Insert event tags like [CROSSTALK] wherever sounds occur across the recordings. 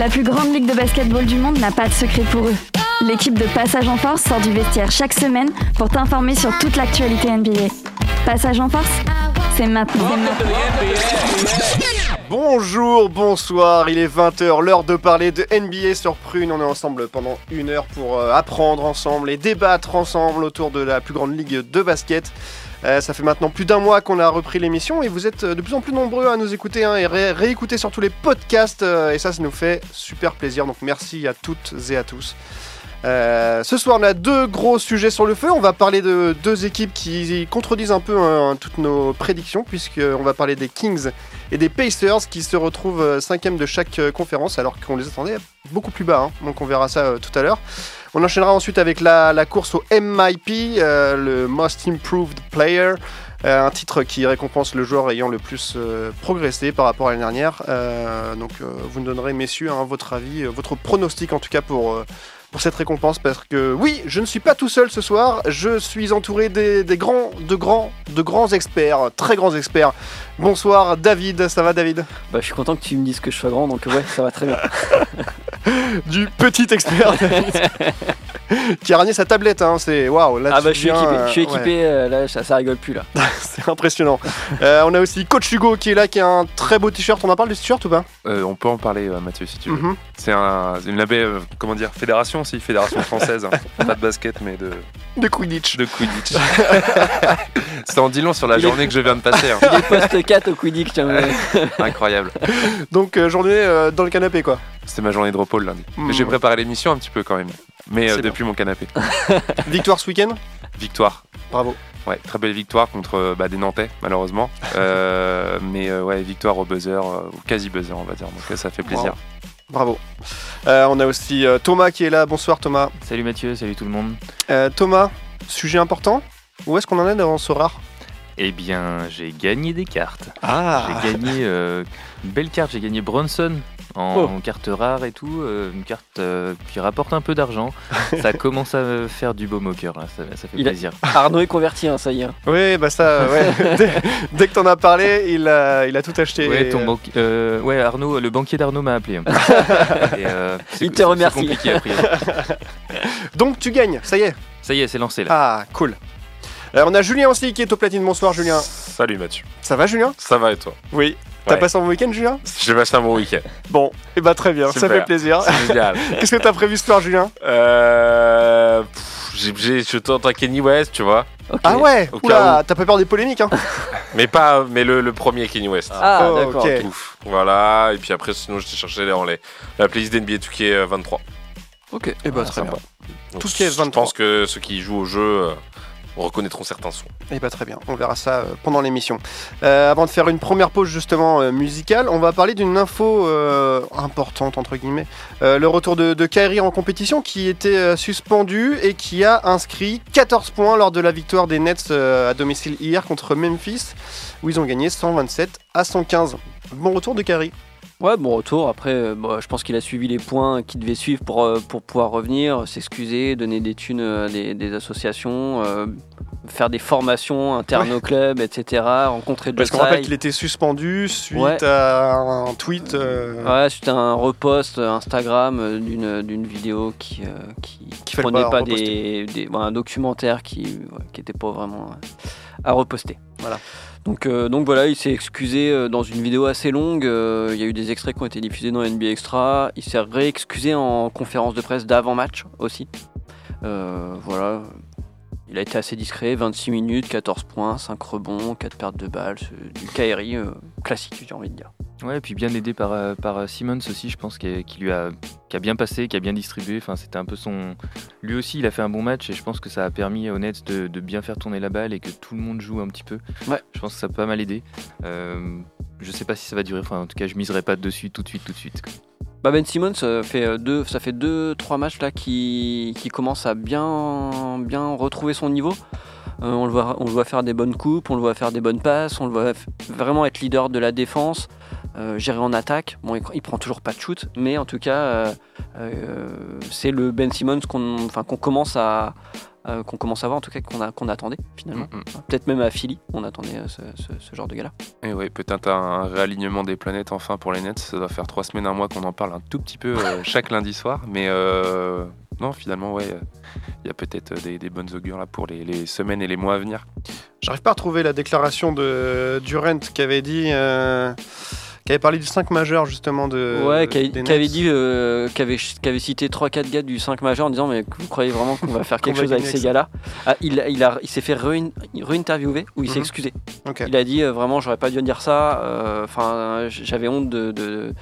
La plus grande ligue de basketball du monde n'a pas de secret pour eux. L'équipe de Passage en Force sort du vestiaire chaque semaine pour t'informer sur toute l'actualité NBA. Passage en Force, c'est maintenant. Bonjour, bonsoir, il est 20h, l'heure de parler de NBA sur Prune. On est ensemble pendant une heure pour euh, apprendre ensemble et débattre ensemble autour de la plus grande ligue de basket. Euh, ça fait maintenant plus d'un mois qu'on a repris l'émission et vous êtes euh, de plus en plus nombreux à nous écouter hein, et ré- réécouter sur tous les podcasts euh, et ça, ça nous fait super plaisir. Donc merci à toutes et à tous. Ce soir, on a deux gros sujets sur le feu. On va parler de deux équipes qui contredisent un peu hein, toutes nos prédictions, puisqu'on va parler des Kings et des Pacers qui se retrouvent cinquième de chaque conférence, alors qu'on les attendait beaucoup plus bas. hein. Donc on verra ça tout à l'heure. On enchaînera ensuite avec la, course au MIP, euh, le Most Improved Player. euh, un titre qui récompense le joueur ayant le plus euh, progressé par rapport à l'année dernière. Donc vous nous donnerez, messieurs, hein, votre avis, votre pronostic en tout cas pour, pour cette récompense parce que oui, je ne suis pas tout seul ce soir, je suis entouré des, des grands, de grands, de grands experts, très grands experts. Bonsoir David, ça va David Bah, je suis content que tu me dises que je sois grand, donc ouais, ça va très bien. [LAUGHS] Du petit expert David [LAUGHS] qui a ramené sa tablette, hein, c'est waouh. là, ah tu bah, je suis équipé, euh, je suis ouais, équipé euh, là, ça, ça rigole plus là. [LAUGHS] c'est impressionnant. Euh, on a aussi Coach Hugo qui est là, qui a un très beau t-shirt. On en parle du t-shirt ou pas Euh, on peut en parler, euh, Mathieu, si tu veux. Mhm. C'est un, une label, euh, comment dire, fédération aussi, fédération française. hein. Pas de basket, mais de, De Quidditch. de Quidditch. Ça en dit long sur la Il est- journée que je viens de passer. hein. Il est post 4 au Quidditch, [LAUGHS] Incroyable. Donc euh, journée euh, dans le canapé quoi. C'était ma journée de repos le lundi. Mhm. J'ai préparé l'émission un petit peu quand même. Mais euh, depuis mon canapé. [LAUGHS] Victoire ce week-end? Victoire. Bravo. Ouais, très belle victoire contre bah, des Nantais, malheureusement. [LAUGHS] Euh, mais euh, ouais, victoire au buzzer, euh, au quasi buzzer, on va dire. Donc ça fait plaisir. Bravo. Euh, on a aussi euh, Thomas qui est là. Bonsoir Thomas. Salut Mathieu, salut tout le monde. Euh, Thomas, sujet important? Où est-ce qu'on en est dans ce rare? Eh bien, j'ai gagné des cartes. Ah J'ai gagné euh, une belle carte, j'ai gagné Bronson en, Oh. en carte rare et tout, euh, une carte euh, qui rapporte un peu d'argent. [LAUGHS] ça commence à me faire du baume au cœur, là, ça, ça fait Il a- plaisir. Arnaud est converti, hein, ça y est. hein. Oui, bah ça, [LAUGHS] ouais. dès, dès que t'en as parlé, il a, il a tout acheté. Ouais, ton banqu- euh, ouais, Arnaud, le banquier d'Arnaud m'a appelé. hein. [LAUGHS] Et, euh, Il te remercie. Compliqué. Donc tu gagnes, ça y est. Ça y est, c'est lancé là. Ah, cool. Euh, on a Julien aussi qui est au platine. Bonsoir Julien. Salut Mathieu. Ça va Julien? Ça va et toi? Oui. T'as Ouais. passé un bon week-end Julien? J'ai passé un bon week-end. Bon, et bah très bien, ça fait plaisir. [LAUGHS] Qu'est-ce que t'as prévu ce soir Julien? Euh, pff, j'ai- j'ai- je tente un Kenny West, tu vois. Ah ouais Au Oula, cas t'as pas peur des polémiques hein? [LAUGHS] Mais pas, mais le, le premier Kenny West. Ah, Oh, d'accord. ok. ok. Ouf. Voilà. Et puis après, sinon, je t'ai cherché dans les, la playlist d'NBA 2K 23. Ok. Et bah Ah, très sympa. bien. Donc, Tout ce qui est Je 23. pense que ceux qui jouent au jeu euh, reconnaîtront certains sons. Et bah très bien, on verra ça euh, pendant l'émission. Euh, avant de faire une première pause justement euh, musicale, on va parler d'une info importante entre guillemets. Le retour de, de Kyrie en compétition qui était suspendu et qui a inscrit 14 points lors de la victoire des Nets à domicile hier contre Memphis où ils ont gagné 127 à 115. Bon retour de Kyrie. Ouais, bon retour. Après, euh, je pense qu'il a suivi les points qu'il devait suivre pour, euh, pour pouvoir revenir, s'excuser, donner des thunes à des, des associations, euh, faire des formations internes au club, etc. Rencontrer Parce Joe qu'on rappelle qu'il était suspendu suite Ouais. à un tweet. euh, Ouais, c'était un repost Instagram euh, d'une d'une vidéo qui euh, qui, qui prenait pas des, des- ouais, un documentaire qui ouais, qui était pas vraiment euh, à reposter. Voilà. Donc euh, donc voilà, il s'est excusé euh, dans une vidéo assez longue. euh, Il y a eu des extraits qui ont été diffusés dans NBA Extra. Il s'est réexcusé en conférence de presse d'avant match aussi. Voilà. Il a été assez discret, 26 minutes, 14 points, 5 rebonds, 4 pertes de balles, du Kairi classique, j'ai envie de dire. Ouais, et puis bien aidé par, euh, par euh, Simmons aussi, je pense, qui, qui lui a, qui a bien passé, qui a bien distribué. Enfin, c'était un peu son. Lui aussi, il a fait un bon match et je pense que ça a permis aux Nets de, de bien faire tourner la balle et que tout le monde joue un petit peu. Ouais. Je pense que ça a pas mal aidé. Euh, je sais pas si ça va durer. Enfin, en tout cas, je miserai pas dessus tout de suite, tout de suite. Bah ben Simmons fait euh, deux, ça fait deux, trois matchs là qui, qui commence à bien, bien retrouver son niveau. Euh, on, le voit, on le voit faire des bonnes coupes, on le voit faire des bonnes passes, on le voit vraiment être leader de la défense. Euh, gérer en attaque. Bon, il, il prend toujours pas de shoot, mais en tout cas, euh, euh, c'est le Ben Simmons qu'on enfin, qu'on commence à euh, qu'on commence à voir, en tout cas qu'on a- qu'on attendait finalement. Mm, mm. Peut-être même à Philly, on attendait euh, ce, ce- ce genre de gars-là. Et ouais, peut-être un réalignement des planètes enfin pour les Nets. Ça doit faire trois semaines, un mois qu'on en parle un tout petit peu euh, [LAUGHS] chaque lundi soir. Mais euh, non, finalement, ouais, euh, il y a peut-être des, des bonnes augures là pour les, les semaines et les mois à venir. J'arrive pas à retrouver la déclaration de Durant qui avait dit. Qui avait parlé du 5 majeur justement de. ouais, qui avait, dit, euh, qui avait, cité 3-4 gars du 5 majeur en disant Mais vous croyez vraiment qu'on va faire [LAUGHS] quelque chose avec ces gars-là? Ah, Il, il, a- il s'est fait re- re-interviewer où il s'est Mhm. excusé. Il a dit euh, vraiment, j'aurais pas dû dire ça. euh, Enfin, j'avais honte de, de-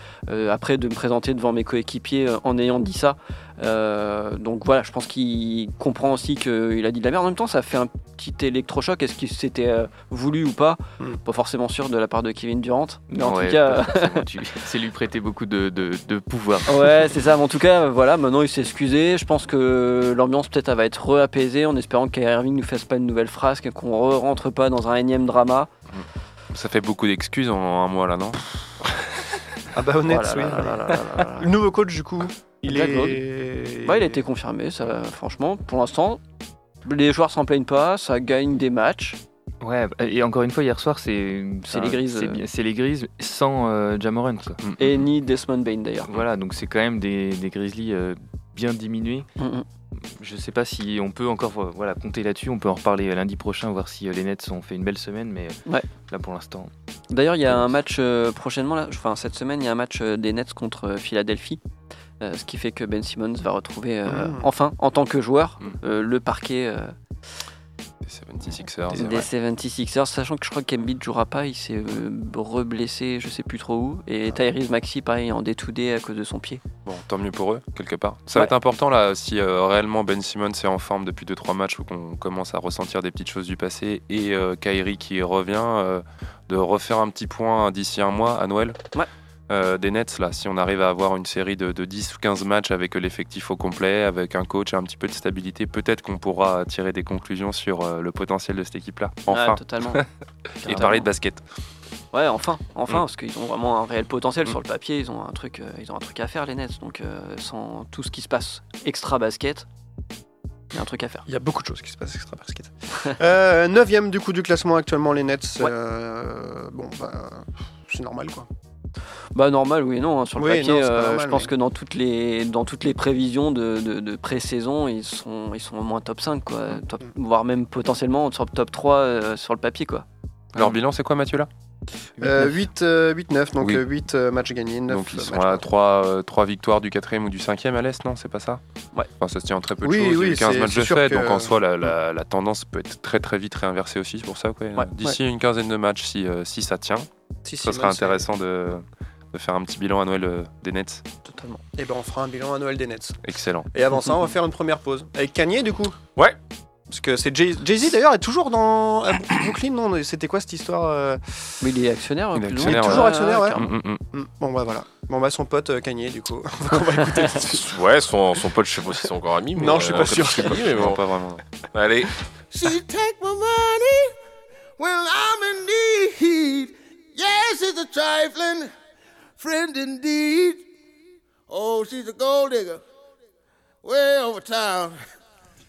après de me présenter devant mes coéquipiers en ayant dit ça. Euh, donc voilà, je pense qu'il comprend aussi qu'il a dit de la merde. En même temps, ça fait un petit électrochoc. Est-ce qu'il s'était euh, voulu ou pas Mm. Pas forcément sûr de la part de Kevin Durant. Mais en Ouais, tout cas. [LAUGHS] tu- c'est lui prêter beaucoup de, de- de pouvoir. Ouais, c'est ça. Mais en tout cas, voilà, maintenant il s'est excusé. Je pense que l'ambiance peut-être elle va être re-apaisée en espérant que Kyrie Irving ne fasse pas une nouvelle phrase, qu'on re rentre pas dans un énième drama. Ça fait beaucoup d'excuses en un mois là, non Ah bah honnête, Voilà, oui. là, là, là, là, là, là. Le nouveau coach du coup, il Jack est. Ouais, il a été confirmé, ça, franchement, pour l'instant. Les joueurs s'en plaignent pas, ça gagne des matchs. Ouais, et encore une fois, hier soir, c'est C'est les Grises, C'est bien- c'est les grises sans euh, Jamoran, quoi. Mm, Et mm. ni Desmond Bain d'ailleurs. Voilà, donc c'est quand même des, des Grizzlies euh, bien diminués. Mm, mm. Je sais pas si on peut encore euh, voilà, compter là-dessus. On peut en reparler euh, lundi prochain, voir si les Nets ont fait une belle semaine. Mais Ouais. là, pour l'instant, D'ailleurs, il y a un match euh, prochainement, là, enfin cette semaine, il y a un match euh, des Nets contre Philadelphie. Euh, ce qui fait que Ben Simmons va retrouver euh, Mm. enfin, en tant que joueur, Mm. euh, le parquet euh, Les 76ers. des 76ers, sachant que je crois qu'Embiid jouera pas, il s'est euh, reblessé, je sais plus trop où. Et Tyrese Maxi, pareil, en D2D à cause de son pied. Bon, tant mieux pour eux, quelque part. Ça va être important là, si euh, réellement Ben Simmons est en forme depuis 2-3 matchs ou qu'on commence à ressentir des petites choses du passé et euh, Kyrie qui revient, euh, de refaire un petit point d'ici un mois à Noël. Ouais. Euh, des Nets, là, si on arrive à avoir une série de, de 10 ou 15 matchs avec l'effectif au complet, avec un coach et un petit peu de stabilité, peut-être qu'on pourra tirer des conclusions sur euh, le potentiel de cette équipe-là. Enfin, Ouais, totalement. [LAUGHS] et parler de basket. Ouais, enfin, enfin, Mm. parce qu'ils ont vraiment un réel potentiel Mm. sur le papier. Ils ont un truc, euh, ils ont un truc à faire les Nets. Donc euh, sans tout ce qui se passe extra basket, il y a un truc à faire. Il y a beaucoup de choses qui se passent extra basket. [LAUGHS] euh, 9ème du coup du classement actuellement les Nets. Ouais. euh, bon bah c'est normal quoi. Bah normal, oui et non. hein, sur le Oui, papier, non, euh, normal, je pense mais- que dans toutes les dans toutes les prévisions de, de, de pré-saison, ils sont ils sont au moins top 5 quoi, Mm. Top- voire même potentiellement sur le top 3 euh, sur le papier quoi. Leur bilan, c'est quoi, Mathieu, là? 8, 8-9, donc Oui. 8 matchs gagnés, 9 Donc ils sont à perdus. 3, victoires du quatrième ou du cinquième à l'Est, non C'est pas ça? Ouais. Enfin, ça se tient en très peu de Oui, choses. Il y a oui, eu 15 c'est- matchs de fait, que- donc en soi, la, la- la tendance peut être très très vite réinversée aussi. C'est pour ça ouais, Ouais. d'ici une quinzaine de matchs, si, euh, si ça tient, Si, si, ça sera bah, c'est- intéressant de, de faire un petit bilan à Noël euh, des Nets. Totalement. Et ben on fera un bilan à Noël des Nets. Excellent. Et avant ça, on va faire une première pause. Avec Kanye du coup? Ouais. Parce que c'est Jay- Jay-Z d'ailleurs est toujours dans à Brooklyn, non C'était quoi cette histoire euh Mais il est actionnaire. Il est plus actionnaire, moins. ouais. Toujours actionnaire, ouais. Mm, mm, mm. Bon bah voilà. Bon bah son pote euh, Kanye du coup. [LAUGHS] on va écouter tout de suite. [LAUGHS] Ouais, son, son pote, je sais pas si c'est encore amis. Mais Non, je suis pas euh, sûr. c'est dit, mais Non, bon. pas vraiment. Allez. She take my money when I'm in need. Yes, it's a trifling friend indeed. Oh, she's a gold digger way over town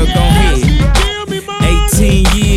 Get down, girl, gon' head. 18 years,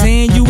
saying you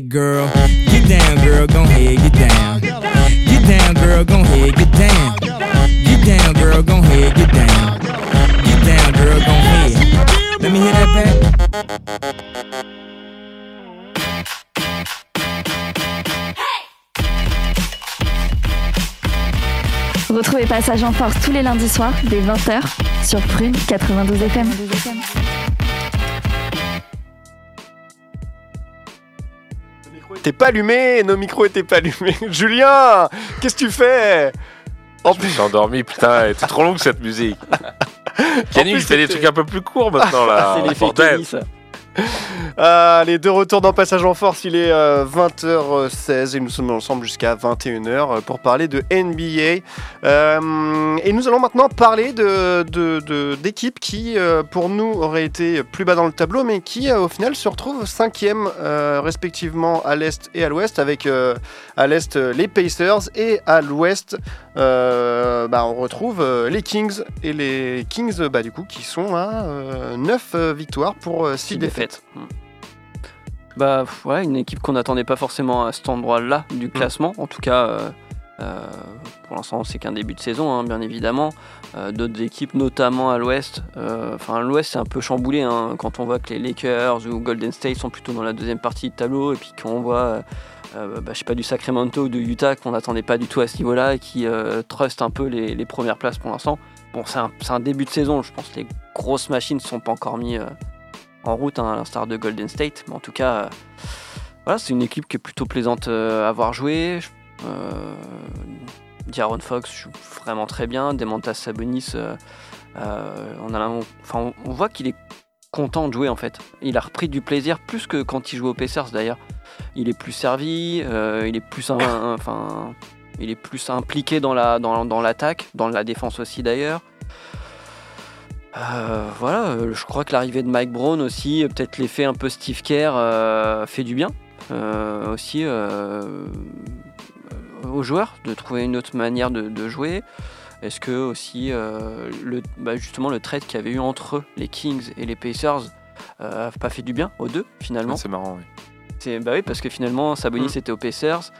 girl. Get down, girl, gon' head, get down. Get down, girl, gon' head, get down. Get down, girl, gon' head, get down. Get down, girl, gon' head. Let me hear that back. Retrouvez Passage en Force tous les lundis soirs dès 20h sur Prune 92 FM. T'es pas allumé, nos micros étaient pas allumés. [LAUGHS] Julien, qu'est-ce que tu fais? En Je me suis endormi, putain, elle était trop longue cette musique. [LAUGHS] Kenny, plus, je fais des trucs un peu plus courts maintenant là. C'est l'effet [LAUGHS] Euh, les deux retours dans Passage en Force, il est euh, 20h16 et nous sommes ensemble jusqu'à 21h pour parler de NBA. Euh, et nous allons maintenant parler de, de- d'équipes qui, euh, pour nous, auraient été plus bas dans le tableau, mais qui, euh, au final, se retrouvent cinquième, euh, respectivement à l'est et à l'ouest, avec euh, à l'est euh, les Pacers et à l'ouest, euh, bah, on retrouve euh, les Kings et les Kings, euh, bah, du coup, qui sont à 9 victoires pour 6 Six défaites. Mm. Bah ouais, une équipe qu'on n'attendait pas forcément à cet endroit-là du classement. En tout cas, euh, euh, pour l'instant, c'est qu'un début de saison, hein, bien évidemment. Euh, D'autres équipes, notamment à l'Ouest. Enfin, l'Ouest, c'est un peu chamboulé hein, quand on voit que les Lakers ou Golden State sont plutôt dans la deuxième partie de tableau, et puis qu'on voit. euh, bah, je sais pas, du Sacramento ou de Utah qu'on n'attendait pas du tout à ce niveau-là et qui euh, trust un peu les, les premières places pour l'instant. Bon, c'est un, début de saison, je pense que les grosses machines ne sont pas encore mis euh, en route, hein, à l'instar de Golden State. Mais en tout cas, euh, voilà, c'est une équipe qui est plutôt plaisante euh, à voir jouer. Euh, D'Aaron Fox joue vraiment très bien. Demontas Sabonis, on, a, enfin, on, voit qu'il est content de jouer en fait. Il a repris du plaisir plus que quand il jouait aux Pacers d'ailleurs. Il est plus servi, il est plus, enfin, il est plus impliqué dans la dans l'attaque, dans la défense aussi d'ailleurs. Euh, voilà, euh, je crois que l'arrivée de Mike Brown aussi, euh, peut-être l'effet un peu Steve Kerr euh, fait du bien euh, aussi aux joueurs de trouver une autre manière de, de jouer. Est-ce que aussi le, bah, justement le trade qu'il y avait eu entre les Kings et les Pacers euh, a pas fait du bien aux deux finalement? Ouais, C'est marrant, oui. c'est bah oui parce que finalement Sabonis Mm. était aux Pacers,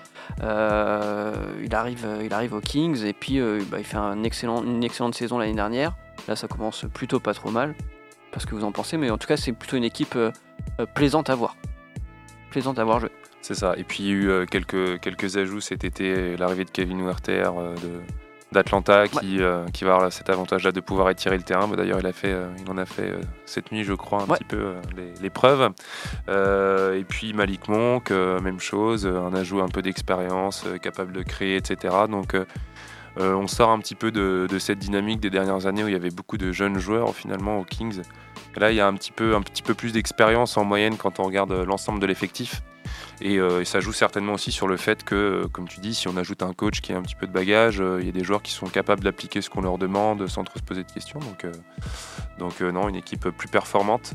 il arrive il arrive aux Kings et puis bah, il fait un excellent, une excellente saison l'année dernière. Là ça commence plutôt pas trop mal. Pas ce que vous en pensez, mais en tout cas c'est plutôt une équipe euh, euh, plaisante à voir, plaisante à voir jouer. C'est ça. Et puis il y a eu euh, quelques, quelques ajouts cet été, l'arrivée de Kevin Werther, de d'Atlanta qui, euh, qui va avoir cet avantage-là de pouvoir étirer le terrain. Bah, D'ailleurs, il, a fait, euh, il en a fait euh, cette nuit, je crois, un Ouais. petit peu l'épreuve. Et puis Malik Monk, même chose, un ajout un peu d'expérience, capable de créer, etc. Donc euh, on sort un petit peu de, cette dynamique des dernières années où il y avait beaucoup de jeunes joueurs finalement aux Kings. Là, il y a un petit peu, plus d'expérience en moyenne quand on regarde l'ensemble de l'effectif. Et, euh, et ça joue certainement aussi sur le fait que, euh, comme tu dis, si on ajoute un coach qui a un petit peu de bagage, euh, il y a des joueurs qui sont capables d'appliquer ce qu'on leur demande sans trop se poser de questions. Donc, donc non, une équipe plus performante.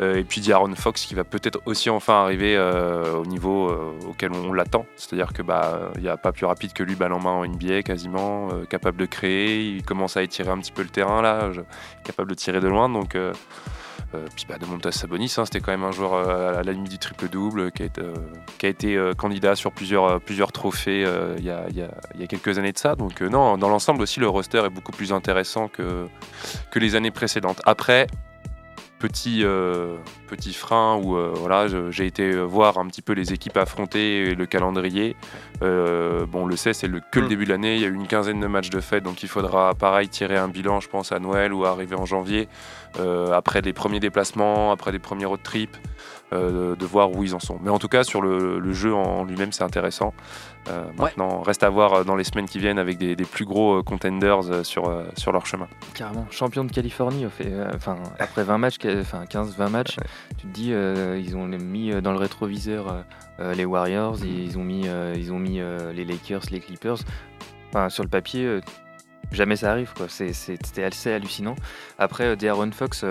Et puis D'Aaron Fox qui va peut-être aussi enfin arriver au niveau auquel on, l'attend. C'est-à-dire que bah n'y a pas plus rapide que lui balle en main en NBA quasiment, capable de créer. Il commence à étirer un petit peu le terrain là, capable de tirer de loin. Donc euh, bah, de Montas Sabonis, hein, c'était quand même un joueur euh, à la limite du triple-double qui a été, euh, qui a été, candidat sur plusieurs, plusieurs trophées il y, a, y a- quelques années de ça. Donc non, dans l'ensemble aussi, le roster est beaucoup plus intéressant que, que les années précédentes. Après, petit, euh, petit frein où euh, voilà, j'ai été voir un petit peu les équipes affrontées et le calendrier. Euh, bon, on le sait, c'est le, que le Mm. début de l'année. Il y a eu une quinzaine de matchs de fête, donc il faudra pareil tirer un bilan, je pense, à Noël ou arriver en janvier, euh, après les premiers déplacements, après les premiers road trips, de voir où ils en sont. Mais en tout cas, sur le, le jeu en lui-même, c'est intéressant. Euh, Maintenant, reste à voir euh, dans les semaines qui viennent avec des, des plus gros euh, contenders sur, sur leur chemin. Carrément, champion de Californie, enfin, après 20 matchs, que- enfin 15-20 matchs, tu te dis, euh, ils ont mis dans le rétroviseur euh, les Warriors, ils ont mis, ils ont mis les Lakers, les Clippers. Enfin, sur le papier, jamais ça arrive, quoi. C'était assez hallucinant. Après, De'Aaron Fox,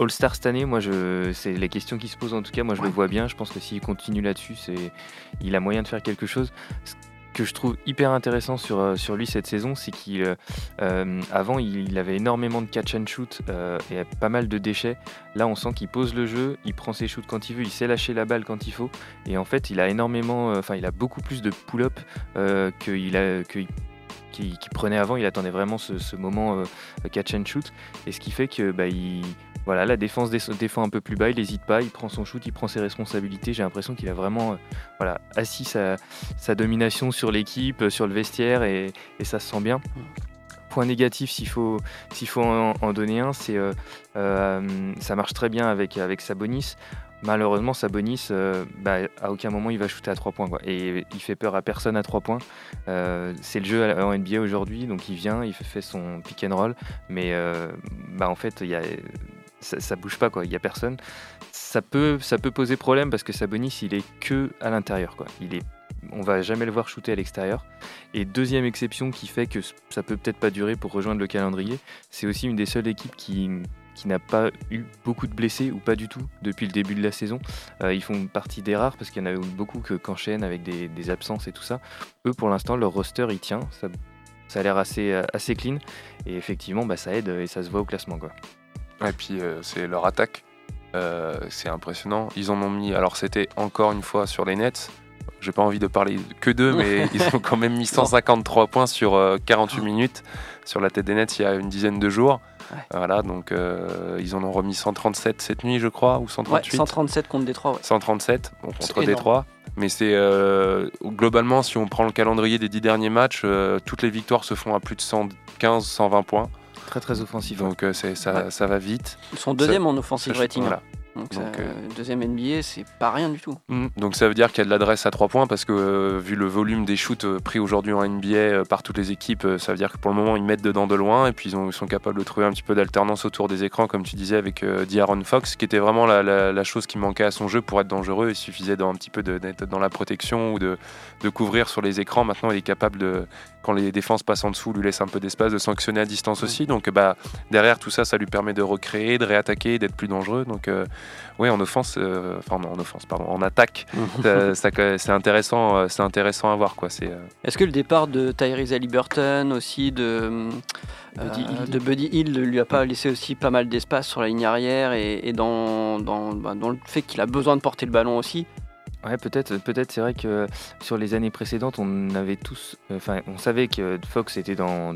All-Star cette année, moi, je, c'est les questions qui se posent en tout cas. Moi, je le vois bien. Je pense que s'il continue là-dessus, c'est, il a moyen de faire quelque chose. Ce que je trouve hyper intéressant sur, euh, sur lui cette saison, c'est qu'il, euh, euh, avant, il, avait énormément de catch and shoot euh, et pas mal de déchets. Là, on sent qu'il pose le jeu, il prend ses shoots quand il veut, il sait lâcher la balle quand il faut. Et en fait, il a énormément, euh, enfin, il a beaucoup plus de pull-up qu'il a, que- prenait avant. Il attendait vraiment ce, ce moment euh, catch and shoot. Et ce qui fait que bah, il, voilà, la défense dé- défend un peu plus bas, il n'hésite pas, il prend son shoot, il prend ses responsabilités. J'ai l'impression qu'il a vraiment euh, voilà, assis sa, domination sur l'équipe, euh, sur le vestiaire, et, ça se sent bien. Point négatif, s'il faut, faut en, donner un, c'est euh, ça marche très bien avec, avec Sabonis. Malheureusement, Sabonis, bah, à aucun moment il va shooter à 3 points. Et il fait peur à personne à 3 points. C'est le jeu en NBA aujourd'hui, donc il vient, il fait, son pick and roll, mais bah, en fait, il y a, ça, bouge pas, quoi. il n'y a personne. Ça peut, ça peut poser problème parce que Sabonis, il est que à l'intérieur. quoi. Il est on va jamais le voir shooter à l'extérieur. Et deuxième exception qui fait que ça peut peut-être pas durer pour rejoindre le calendrier, c'est aussi une des seules équipes qui, qui n'a pas eu beaucoup de blessés ou pas du tout depuis le début de la saison. Euh, ils font partie des rares parce qu'il y en a eu beaucoup que- qu'enchaînent avec des, des absences et tout ça. Eux, pour l'instant, leur roster, il tient. Ça, ça a l'air assez, euh, assez clean. Et effectivement, bah, ça aide et ça se voit au classement. Quoi. Et puis euh, c'est leur attaque. Euh, c'est impressionnant. Ils en ont mis. Alors c'était encore une fois sur les Nets. J'ai pas envie de parler que d'eux, mais [LAUGHS] ils ont quand même mis 153 points sur euh, 48 minutes sur la tête des Nets il y a une dizaine de jours. Voilà, donc euh, ils en ont remis 137 cette nuit, je crois, ou Ouais, 138. 137 contre Détroit. Ouais. 137 bon, contre. Détroit. Mais c'est euh, globalement, si on prend le calendrier des 10 derniers matchs, euh, toutes les victoires se font à plus de 115, 120 points. Très très offensif. Donc euh, c'est- ça, Ouais. ça va vite. Ils sont deuxième Ça- en offensive rating. hein. voilà. Donc, Donc, ça- euh, deuxième NBA, c'est pas rien du tout. Mm. Donc ça veut dire qu'il y a de l'adresse à 3 points parce que euh, vu le volume des shoots pris aujourd'hui en NBA euh, par toutes les équipes, euh, ça veut dire que pour le moment ils mettent dedans de loin et puis ils, ont- ils sont capables de trouver un petit peu d'alternance autour des écrans comme tu disais avec euh, D'Aaron Fox qui était vraiment la, la- la chose qui manquait à son jeu pour être dangereux. Il suffisait d'un petit peu d'être dans la protection ou de, de couvrir sur les écrans. Maintenant il est capable de, quand les défenses passent en dessous, lui laisse un peu d'espace, de sanctionner à distance aussi. Donc bah, derrière tout ça, ça lui permet de recréer, de réattaquer, d'être plus dangereux. Donc euh, oui, en offense, euh, enfin non, en offense, pardon, en attaque, [LAUGHS] c'est intéressant, euh, c'est intéressant à voir quoi. C'est euh, Est-ce que le départ de Tyrese Halliburton aussi de Buddy euh, Hield. de Buddy Hield lui a pas laissé aussi pas mal d'espace sur la ligne arrière et, et dans, dans, bah, dans le fait qu'il a besoin de porter le ballon aussi. Ouais, peut-être, peut-être. C'est vrai que sur les années précédentes, on avait tous, enfin, on savait que Fox était dans,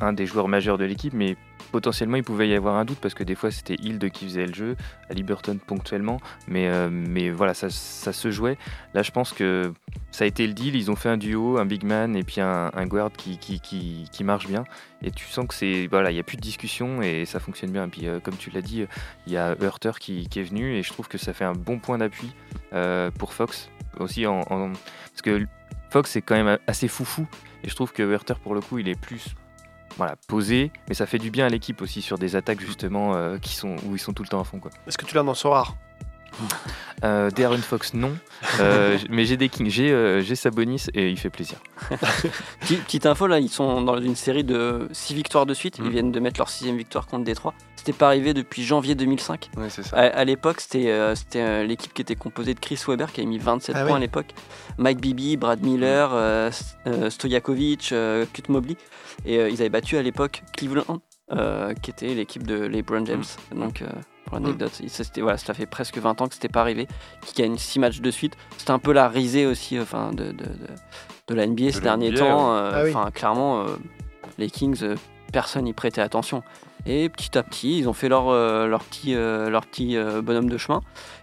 un des joueurs majeurs de l'équipe, mais potentiellement il pouvait y avoir un doute parce que des fois c'était Hild qui faisait le jeu, à Liberton ponctuellement, mais, euh, voilà, ça, se jouait. Là, je pense que ça a été le deal. Ils ont fait un duo, un big man et puis un, un guard qui, marche bien. Et tu sens que c'est voilà, il y a plus de discussion et ça fonctionne bien. Et puis euh, comme tu l'as dit, il y a Hurter qui, est venu et je trouve que ça fait un bon point d'appui euh, pour Fox aussi parce que Fox c'est quand même assez foufou et je trouve que Hurter pour le coup il est plus voilà, posé, mais ça fait du bien à l'équipe aussi sur des attaques justement euh, qui sont, où ils sont tout le temps à fond. Est-ce que tu l'as dans son Euh, Darren Fox, non. Euh, [LAUGHS] mais j'ai des Kings, j'ai euh, j'ai Sabonis et il fait plaisir. [LAUGHS] Petit- Petite info, là, ils sont dans une série de 6 victoires de suite. Ils Mm. viennent de mettre leur sixième victoire contre Détroit. C'était pas arrivé depuis janvier 2005. Ouais, c'est ça. À, à l'époque, c'était euh, c'était, euh, l'équipe qui était composée de Chris Webber qui avait mis 27 Ah points oui. à l'époque. Mike Bibby, Brad Miller, euh, euh, Stojakovic, euh, Kut Mobley. Et euh, ils avaient battu à l'époque Cleveland, euh, qui était l'équipe de LeBron James. Donc, euh, pour l'anecdote, ça, c'était- voilà, ça fait presque 20 ans que c'était pas arrivé. Qui gagne 6 matchs de suite. C'était un peu la risée aussi enfin, de, de, de, de la NBA ces derniers NBA, temps. euh, Ah oui. Enfin, clairement, euh, les Kings, euh, personne n'y prêtait attention. Et petit à petit, ils ont fait leur, euh, leur petit, euh, leur petit euh, bonhomme de chemin.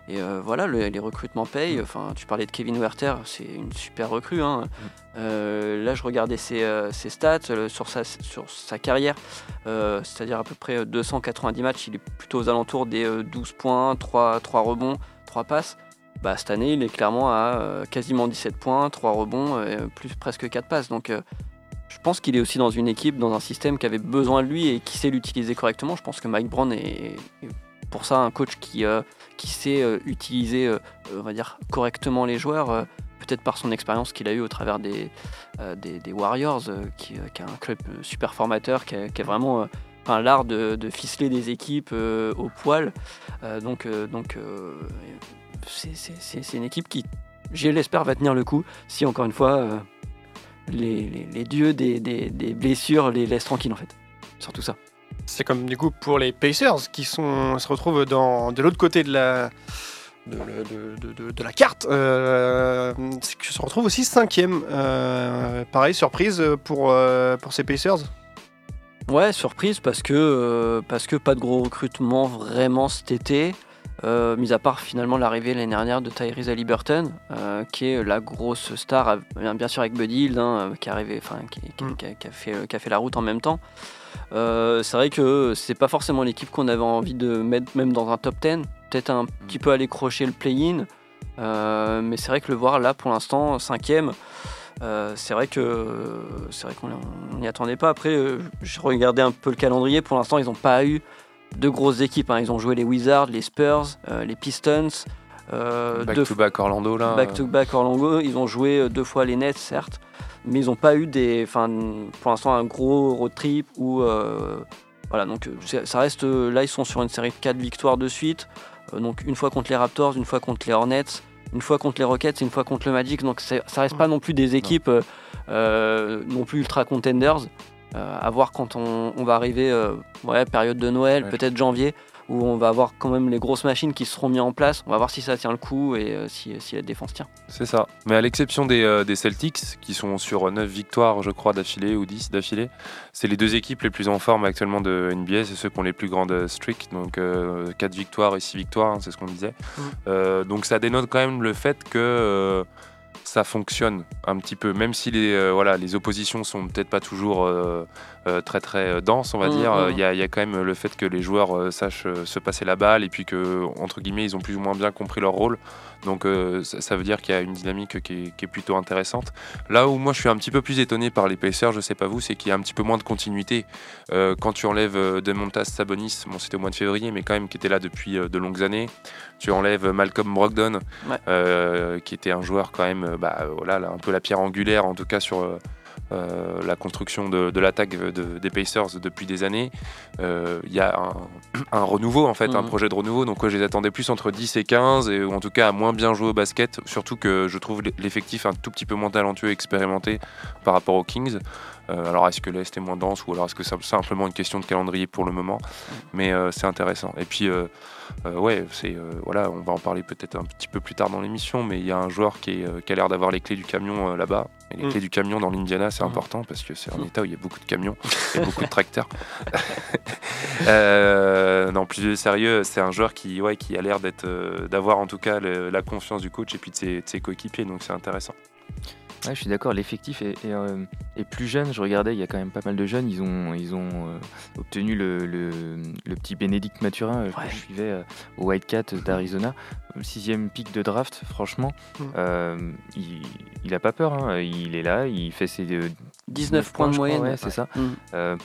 Et voilà, le- les recrutements payent. Enfin, tu parlais de Kevin Werther, c'est une super recrue. hein. Euh, là, je regardais ses, ses stats sur, sa, sur sa carrière, c'est-à-dire à peu près euh, 290 matchs. Il est plutôt aux alentours des euh, 12 points, 3, 3 rebonds, 3 passes. Bah, cette année, il est clairement à quasiment 17 points, 3 rebonds, plus presque 4 passes. Donc, je pense qu'il est aussi dans une équipe, dans un système qui avait besoin de lui et qui sait l'utiliser correctement. Je pense que Mike Brown est, pour ça un coach qui, euh, qui sait euh, utiliser, euh, on va dire, correctement les joueurs. Peut-être par son expérience qu'il a eue au travers des, des, Warriors, qui, qui est un club super formateur, qui a, a vraiment l'art de, ficeler des équipes au poil. Donc, donc c'est- une équipe qui, je l'espère, va tenir le coup. Si encore une fois, les, les- les dieux des, des- des blessures les laissent tranquilles en fait. Surtout ça. C'est comme du coup pour les Pacers qui sont, se retrouvent dans, de l'autre côté de la, de, de- de- la carte, euh, qu'ils se retrouvent aussi cinquième. Euh, pareil, surprise pour, euh, pour ces Pacers. Ouais, surprise parce que, parce que pas de gros recrutement vraiment cet été. Euh, mis à part finalement l'arrivée l'année dernière de Tyrese Haliburton, euh, qui est la grosse star, euh, bien sûr avec Buddy Hield, hein, qui est arrivé, enfin qui, qui- Mm. qui a, fait, qui a fait la route en même temps. Euh, c'est vrai que c'est pas forcément l'équipe qu'on avait envie de mettre même dans un top 10, peut-être un petit peu aller crocher le play-in, mais c'est vrai que le voir là pour l'instant cinquième, euh, c'est vrai que c'est vrai qu'on on n'y attendait pas. Après, euh, j'ai regardé un peu le calendrier. Pour l'instant, ils n'ont pas eu de grosses équipes. hein. Ils ont joué les Wizards, les Spurs, euh, les Pistons. euh, Back deux to back Orlando là. back to back Orlando. Ils ont joué euh, deux fois les Nets, certes, mais ils n'ont pas eu des, enfin, pour l'instant un gros road trip ou euh, voilà. Donc euh, ça reste euh, là, ils sont sur une série de 4 victoires de suite. Euh, donc une fois contre les Raptors, une fois contre les Hornets, une fois contre les Rockets, et une fois contre le Magic. Donc ça reste pas non plus des équipes euh, euh, non plus ultra contenders. Euh, à voir quand on, on va arriver, euh, ouais, période de Noël, Ouais. peut-être janvier, où on va avoir quand même les grosses machines qui seront mises en place. On va voir si ça tient le coup et euh, si, si la défense tient. C'est ça. Mais à l'exception des, euh, des Celtics, qui sont sur 9 victoires, je crois, d'affilée, ou 10 d'affilée, c'est les deux équipes les plus en forme actuellement de NBA. C'est ceux qui ont les plus grandes streaks, donc 4 victoires et 6 victoires, hein, c'est ce qu'on disait. Euh, donc ça dénote quand même le fait que ça fonctionne un petit peu, même si les, euh, voilà, les oppositions sont peut-être pas toujours euh, très très euh, denses, on va Mhm, dire. Euh, mhm. Il y, a- il y a quand même le fait que les joueurs euh, sachent euh, se passer la balle et puis que, entre guillemets, ils ont plus ou moins bien compris leur rôle. Donc euh, ça, veut dire qu'il y a une dynamique qui est, qui est plutôt intéressante. Là où moi je suis un petit peu plus étonné par les Pacers, je sais pas vous, c'est qu'il y a un petit peu moins de continuité. Euh, quand tu enlèves euh, Demontas Sabonis, bon c'était au mois de février, mais quand même qui était là depuis euh, de longues années. Tu enlèves Malcolm Brogdon, Ouais. euh, qui était un joueur quand même, euh, bah, euh, voilà, là, un peu la pierre angulaire en tout cas sur euh, euh, la construction de, de l'attaque de- des Pacers depuis des années. Euh, Il y a un, un renouveau en fait, un Mhm. projet de renouveau. Donc je les attendais plus entre 10 et 15, et, ou en tout cas à moins bien jouer au basket. Surtout que je trouve l'effectif un tout petit peu moins talentueux et expérimenté par rapport aux Kings. Euh, alors est-ce que l'Est est moins dense ou alors est-ce que c'est simplement une question de calendrier pour le moment? Mais euh, c'est intéressant. Et puis euh, ouais, c'est voilà, on va en parler peut-être un petit peu plus tard dans l'émission, mais il y a un joueur qui, est, qui a l'air d'avoir les clés du camion là-bas. Et les Mm. clés du camion dans l'Indiana, c'est important parce que c'est un état où il y a beaucoup de camions et [LAUGHS] beaucoup de tracteurs. [LAUGHS] Euh, non, plus sérieux, c'est un joueur qui, ouais, qui a l'air d'être, euh, d'avoir en tout cas le- la confiance du coach et puis de ses, de ses coéquipiers, donc c'est intéressant. Ouais, je suis d'accord, l'effectif est, est, euh, est plus jeune. Je regardais, il y a quand même pas mal de jeunes. Ils ont, ils ont euh, obtenu le, le- le petit Bénédicte Mathurin euh, Ouais. que je suivais au Whitecat d'Arizona. Le Sixième pic de draft, franchement, Mm. il, il a pas peur. hein. Il est là, il fait ses euh, 19 points de je crois, moyenne. ouais, c'est ça. Mm.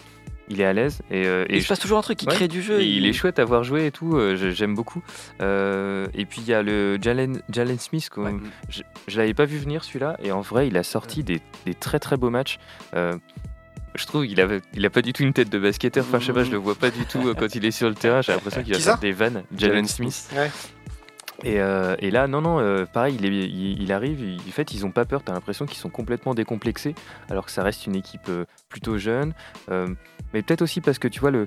Il est à l'aise et, euh, Et il se passe toujours un truc, il Ouais. crée du jeu. et il est chouette à voir jouer et tout, euh, j'ai- j'aime beaucoup. Euh, et puis il y a le Jalen, Jalen Smith, Ouais. je, je l'avais pas vu venir celui-là, et en vrai il a sorti des, des très très beaux matchs. Euh, je trouve qu'il a, il a pas du tout une tête de basketteur, enfin je sais pas, je le vois pas du tout quand il est sur le terrain, j'ai l'impression qu'il va faire des vannes. Jalen Smith. Ouais. Et, euh, et là, non, non, euh, pareil, il, est- il- il arrive, il- en fait, ils ont pas peur, t'as l'impression qu'ils sont complètement décomplexés, alors que ça reste une équipe euh, plutôt jeune. Mais peut-être aussi parce que tu vois, le, euh,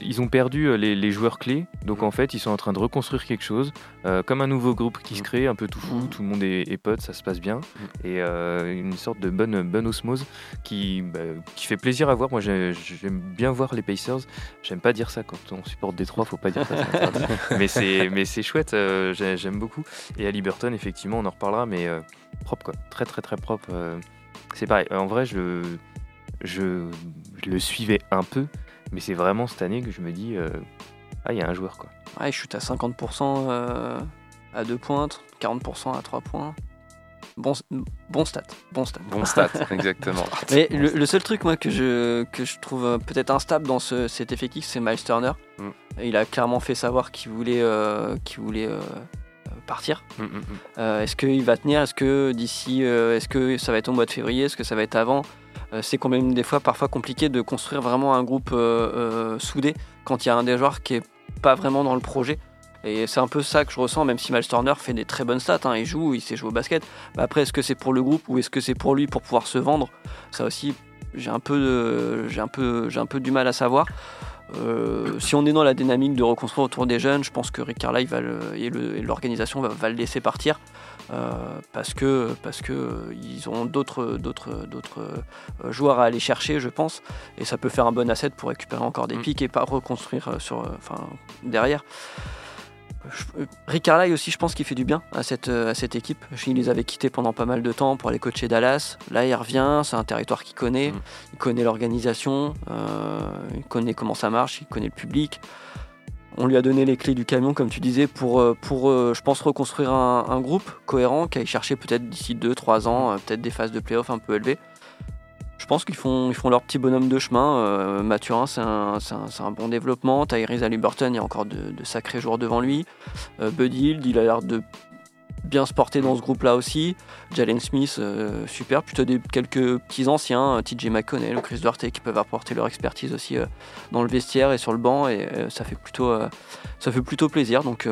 ils ont perdu euh, les, les joueurs clés, donc en fait, ils sont en train de reconstruire quelque chose, euh, comme un nouveau groupe qui se crée, un peu tout fou, Mhm. tout le monde est, est pote, ça se passe bien, et euh, une sorte de bonne, bonne osmose qui, bah, qui fait plaisir à voir. Moi, j'ai- j'aime bien voir les Pacers. J'aime pas dire ça quand on supporte Détroit, faut pas dire ça. [LAUGHS] mais c'est mais c'est chouette, euh, j'ai- j'aime beaucoup. Et à Liberton, effectivement, on en reparlera, mais propre quoi, très très très propre. c'est pareil. En vrai, je, je je le suivais un peu, mais c'est vraiment cette année que je me dis euh, ah il y a un joueur quoi. Ouais, je chute à 50% euh, à 2 pointes, 40% à 3 points. Bon, bon stat, bon stat. Bon stat, [LAUGHS] exactement. Mais le, le seul truc moi que je, que je trouve euh, peut-être instable dans ce, cet effectif, c'est Miles Turner. Mm. Il a clairement fait savoir qu'il voulait, euh, qu'il voulait partir. Mm, mm, mm. Euh, est-ce qu'il va tenir? Est-ce que d'ici, euh, est-ce que ça va être au mois de février? Est-ce que ça va être avant? Euh, C'est quand même des fois parfois compliqué de construire vraiment un groupe soudé quand il y a un des joueurs qui est pas vraiment dans le projet. Et c'est un peu ça que je ressens, même si Miles Turner fait des très bonnes stats, hein, il joue, il sait jouer au basket. Bah après, est-ce que c'est pour le groupe ou est-ce que c'est pour lui pour pouvoir se vendre? Ça aussi, j'ai un peu, j'ai un peu, j'ai un peu du mal à savoir. Euh, si on est dans la dynamique de reconstruire autour des jeunes, je pense que Rick Carlisle va le- et l'organisation va, va le laisser partir euh, parce que parce que ils ont d'autres d'autres d'autres euh, joueurs à aller chercher, je pense, et ça peut faire un bon asset pour récupérer encore des Mm. pics et pas reconstruire sur enfin derrière. Euh, Rick Carlisle aussi, je pense qu'il fait du bien à cette, euh, à cette équipe. Il les avait quittés pendant pas mal de temps pour aller coacher Dallas. Là, il revient, c'est un territoire qu'il connaît. Mm. Il connaît l'organisation, euh, il connaît comment ça marche, il connaît le public. On lui a donné les clés du camion, comme tu disais, pour, pour je pense, reconstruire un, un groupe cohérent qui aille chercher peut-être d'ici 2-3 ans, peut-être des phases de playoff un peu élevées. Je pense qu'ils font, leur petit bonhomme de chemin. Euh, Mathurin, c'est un, bon développement. Tyrese Haliburton, il y a encore de, sacrés joueurs devant lui. Euh, Bud Hield, il a l'air de bien se porter dans ce groupe-là aussi. Jalen Smith, euh, super. Plutôt des, quelques petits anciens, euh, TJ McConnell Chris Duarte, qui peuvent apporter leur expertise aussi dans le vestiaire et sur le banc. Et ça, fait plutôt, ça fait plutôt plaisir. Donc,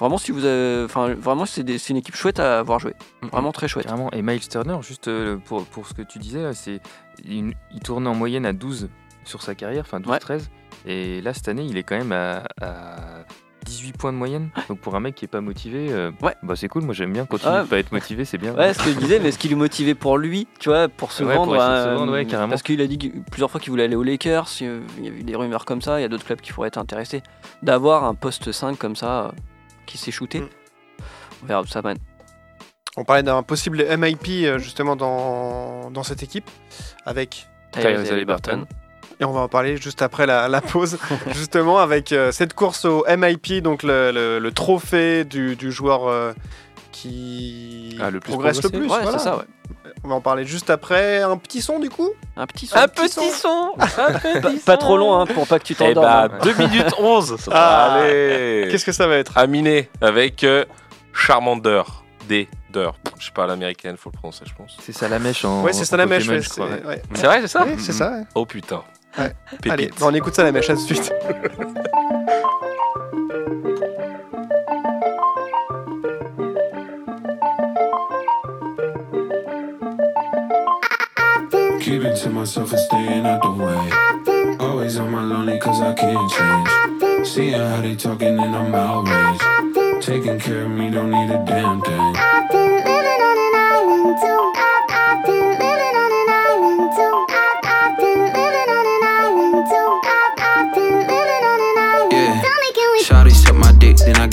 vraiment, si vous avez, enfin, vraiment, c'est des- c'est une équipe chouette à avoir joué. Vraiment très chouette. Carrément. Et Miles Turner, juste euh, pour, pour ce que tu disais, là, c'est il, il tourne en moyenne à 12 sur sa carrière, enfin 12-13. Et là, cette année, il est quand même à, à 18 points de moyenne. Donc pour un mec qui est pas motivé, euh, Ouais. bah, c'est cool. Moi, j'aime bien continuer de pas être motivé, c'est bien. Ouais, ce que je disais, mais ce qui lui motivait pour lui, tu vois, pour se Ouais, vendre. se euh, vendre, ouais, carrément. Parce qu'il a dit plusieurs fois qu'il voulait aller aux Lakers, il y a eu des rumeurs comme ça, il y a d'autres clubs qui pourraient être intéressés. D'avoir un poste 5 comme ça, qui s'est shooté. Mm. On verra où ça mène. On parlait d'un possible MIP euh, justement dans, dans cette équipe avec Tyrese Haliburton. Et on va en parler juste après la, la pause, [LAUGHS] justement, avec euh, cette course au MIP, donc le, le- le trophée du, du joueur euh, qui Ah, le plus progresse le plus. Ouais, voilà. c'est ça, ouais. On va en parler juste après. Un petit son, du coup? Un petit son. Un petit petit son Pas, pas trop long, hein, pour pas que tu Eh t'endormes. bah, hein. 2 minutes 11 ça [LAUGHS] Ah. va. Allez Qu'est-ce que ça va être? Aminé avec euh, Charmander. D. Deur. Je sais pas, l'américaine, faut le prononcer, je pense. C'est ça la mèche en. Ouais, c'est ça la mèche. Ouais, c'est ouais. vrai, c'est ça? Ouais, c'est ça. ouais. Oh putain. Allez, on écoute ça la mèche, à tout de suite. [LAUGHS] Keeping to myself and staying out the way. Always on my lonely cause I can't change. Seeing how they talking and I'm outraged. Taking care of me don't need a damn thing.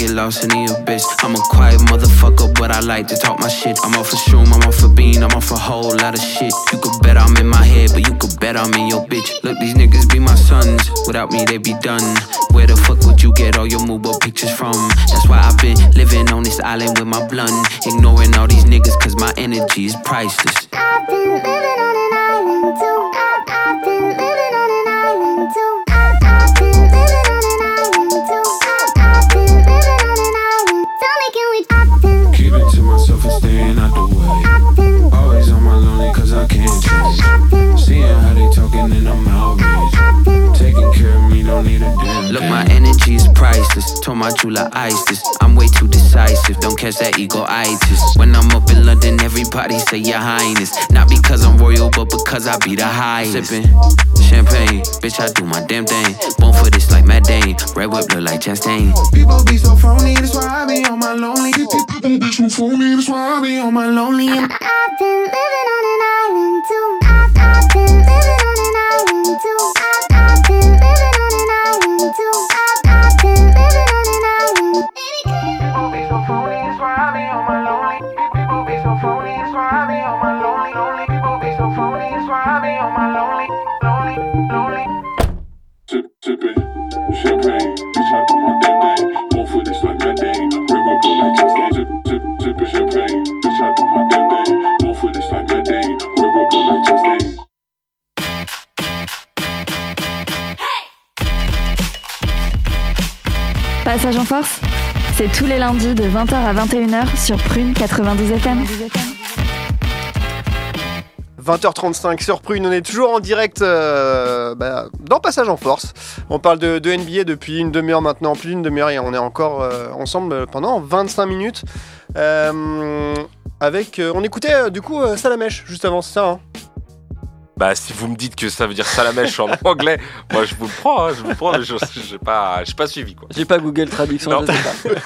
Lost in the abyss. I'm a quiet motherfucker, but I like to talk my shit. I'm off for shroom, I'm off for bean, I'm off a whole lot of shit. You could bet I'm in my head, but you could bet I'm in your bitch. Look, these niggas be my sons. Without me, they be done. Where the fuck would you get all your Mubo pictures from? That's why I've been living on this island with my blunt. Ignoring all these niggas, cause my energy is priceless. I've been priceless. Told my jeweler ISIS. I'm way too decisive. Don't catch that egoitis. When I'm up in London, everybody say your highness. Not because I'm royal, but because I be the highest. Sipping champagne, bitch, I do my damn thing. Born for this like Matt Dane. Red whip look like Chastain. People be so phony, that's why I be on my lonely. People be so phony, that's why I be on my lonely. I've been living on an island too. C'est tous les lundis de 20h à 21h sur Prune 92 FM. 20h35 sur Prune, on est toujours en direct euh, bah, dans Passage en Force. On parle de, NBA depuis une demi-heure maintenant, plus d'une demi-heure et on est encore euh, ensemble pendant 25 minutes. Euh, on écoutait du coup Salamèche juste avant, c'est ça hein? Bah, si vous me dites que ça veut dire salamèche en [LAUGHS] anglais, moi je vous le prends, hein, je vous le prends, mais je j'ai pas, pas suivi quoi. J'ai pas Google Traduction, Non. je sais pas.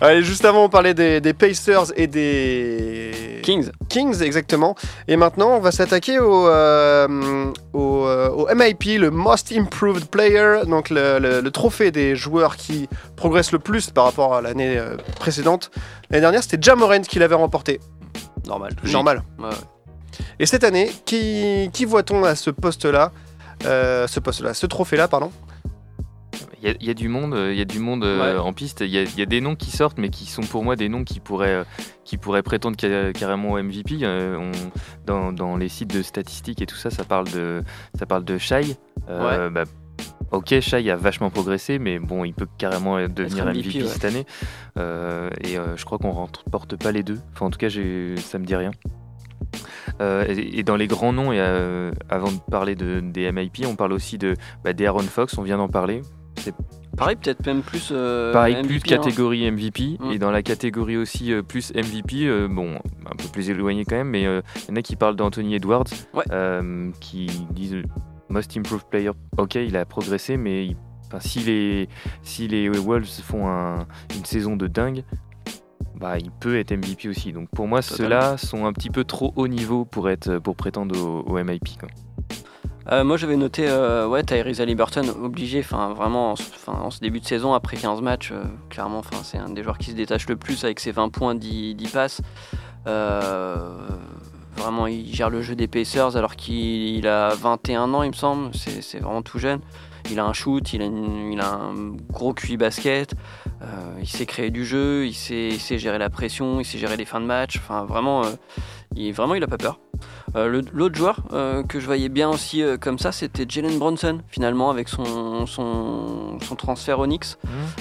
[LAUGHS] Allez, juste avant, on parlait des, des Pacers et des Kings. Kings, exactement. Et maintenant, on va s'attaquer au, euh, au, euh, au MIP, le Most Improved Player, donc le, le- le trophée des joueurs qui progressent le plus par rapport à l'année euh, précédente. L'année dernière, c'était Jamorant qui l'avait remporté. Normal. Normal. Ouais. Et cette année, qui, qui voit-on à ce poste-là Euh, Ce poste-là, ce trophée-là, pardon? Il y, a- il y a du monde, euh, il y a du monde euh, en piste. Il y, a, il y a des noms qui sortent, mais qui sont pour moi des noms qui pourraient, euh, qui pourraient prétendre ca- carrément au MVP. Euh, on- dans, dans les sites de statistiques et tout ça, ça parle de, ça parle de Shai. Bah, ok, Shai a vachement progressé, mais bon, il peut carrément devenir MVP, MVP, ouais. cette année. Et je crois qu'on remporte pas les deux. Enfin, en tout cas, ça me dit rien. Euh, et, et dans les grands noms, et, euh, avant de parler de, des MIP, on parle aussi de bah, d'Aaron Fox, on vient d'en parler. Pareil, peut-être même plus. euh, Pareil, MVP, plus hein. catégorie MVP. Mm. Et dans la catégorie aussi euh, plus MVP, bon, un peu plus éloigné quand même, mais il y en a qui parlent d'Anthony Edwards, Ouais. qui disent Most Improved Player. Ok, il a progressé, mais il- si, les, si les Wolves font un- une saison de dingue, bah, il peut être MVP aussi. Donc pour moi, ceux-là sont un petit peu trop haut niveau pour, être, pour prétendre au, au MIP. quoi. Euh, moi j'avais noté euh, ouais, Tyrese Halliburton obligé, enfin vraiment en, en ce début de saison après 15 matchs, euh, clairement enfin, c'est un des joueurs qui se détache le plus avec ses 20 points, 10, 10 passes. Vraiment il gère le jeu des Pacers alors qu'il a 21 ans il me semble, c'est c'est vraiment tout jeune. Il a un shoot, il a, une- il a un gros QI basket, euh, il sait créer du jeu, il sait, il sait gérer la pression, il sait gérer les fins de match, enfin vraiment, euh, il, vraiment il a pas peur. Euh, L'autre joueur que je voyais bien aussi comme ça, c'était Jalen Bronson, finalement, avec son, son, son transfert au Knicks.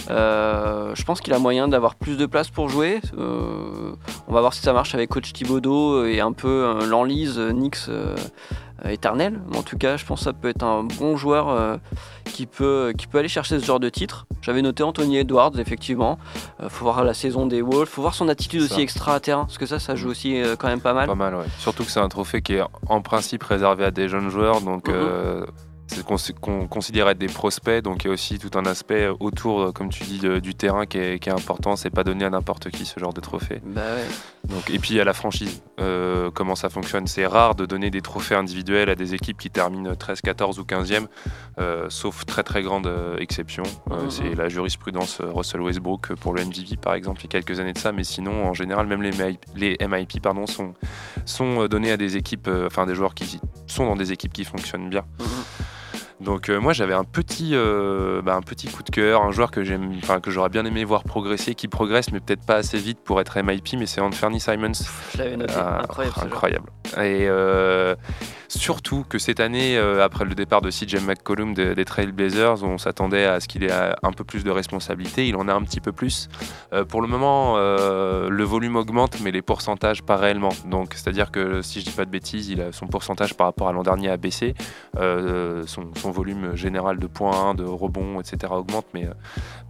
Euh, je pense qu'il a moyen d'avoir plus de place pour jouer. On va voir si ça marche avec coach Thibodeau et un peu l'enlise Knicks euh, éternel. Mais en tout cas, je pense que ça peut être un bon joueur euh, qui, peut, qui peut aller chercher ce genre de titre. J'avais noté Anthony Edwards, effectivement. Euh, faut voir la saison des Wolves, faut voir son attitude Ça. aussi extra-terrain, parce que ça, ça joue aussi euh, quand même pas mal. Pas mal, ouais. Surtout que c'est un trophée qui est en principe réservé à des jeunes joueurs, donc Mhm. euh, c'est qu'on qu'on considère être des prospects, donc il y a aussi tout un aspect autour, euh, comme tu dis, de- du terrain qui est, qui est important. C'est pas donné à n'importe qui ce genre de trophée. Bah ouais. Donc, et puis il y a la franchise, Euh, comment ça fonctionne? C'est rare de donner des trophées individuels à des équipes qui terminent 13, 14 ou 15e, euh, sauf très très grande euh, exception. Euh, Mhm. C'est la jurisprudence euh, Russell Westbrook pour le MVP par exemple, il y a quelques années de ça, mais sinon en général même les, MIP, les MIP pardon, sont, sont euh, donnés à des équipes, euh, enfin des joueurs qui sont dans des équipes qui fonctionnent bien. Donc euh, moi j'avais un petit, euh, bah, un petit coup de cœur, un joueur que j'aime, enfin que j'aurais bien aimé voir progresser, qui progresse mais peut-être pas assez vite pour être MIP, mais c'est Anthony Simons. Je l'avais noté. Ah, incroyable. Et euh, surtout que cette année, après le départ de CJ McCollum des, des Trailblazers, on s'attendait à ce qu'il ait un peu plus de responsabilité. Il en a un petit peu plus. Pour le moment, le volume augmente, mais les pourcentages pas réellement. Donc, c'est-à-dire que si je dis pas de bêtises, il a, son pourcentage par rapport à l'an dernier a baissé. Son, volume général de points, de rebonds, etc. augmente. Mais, euh,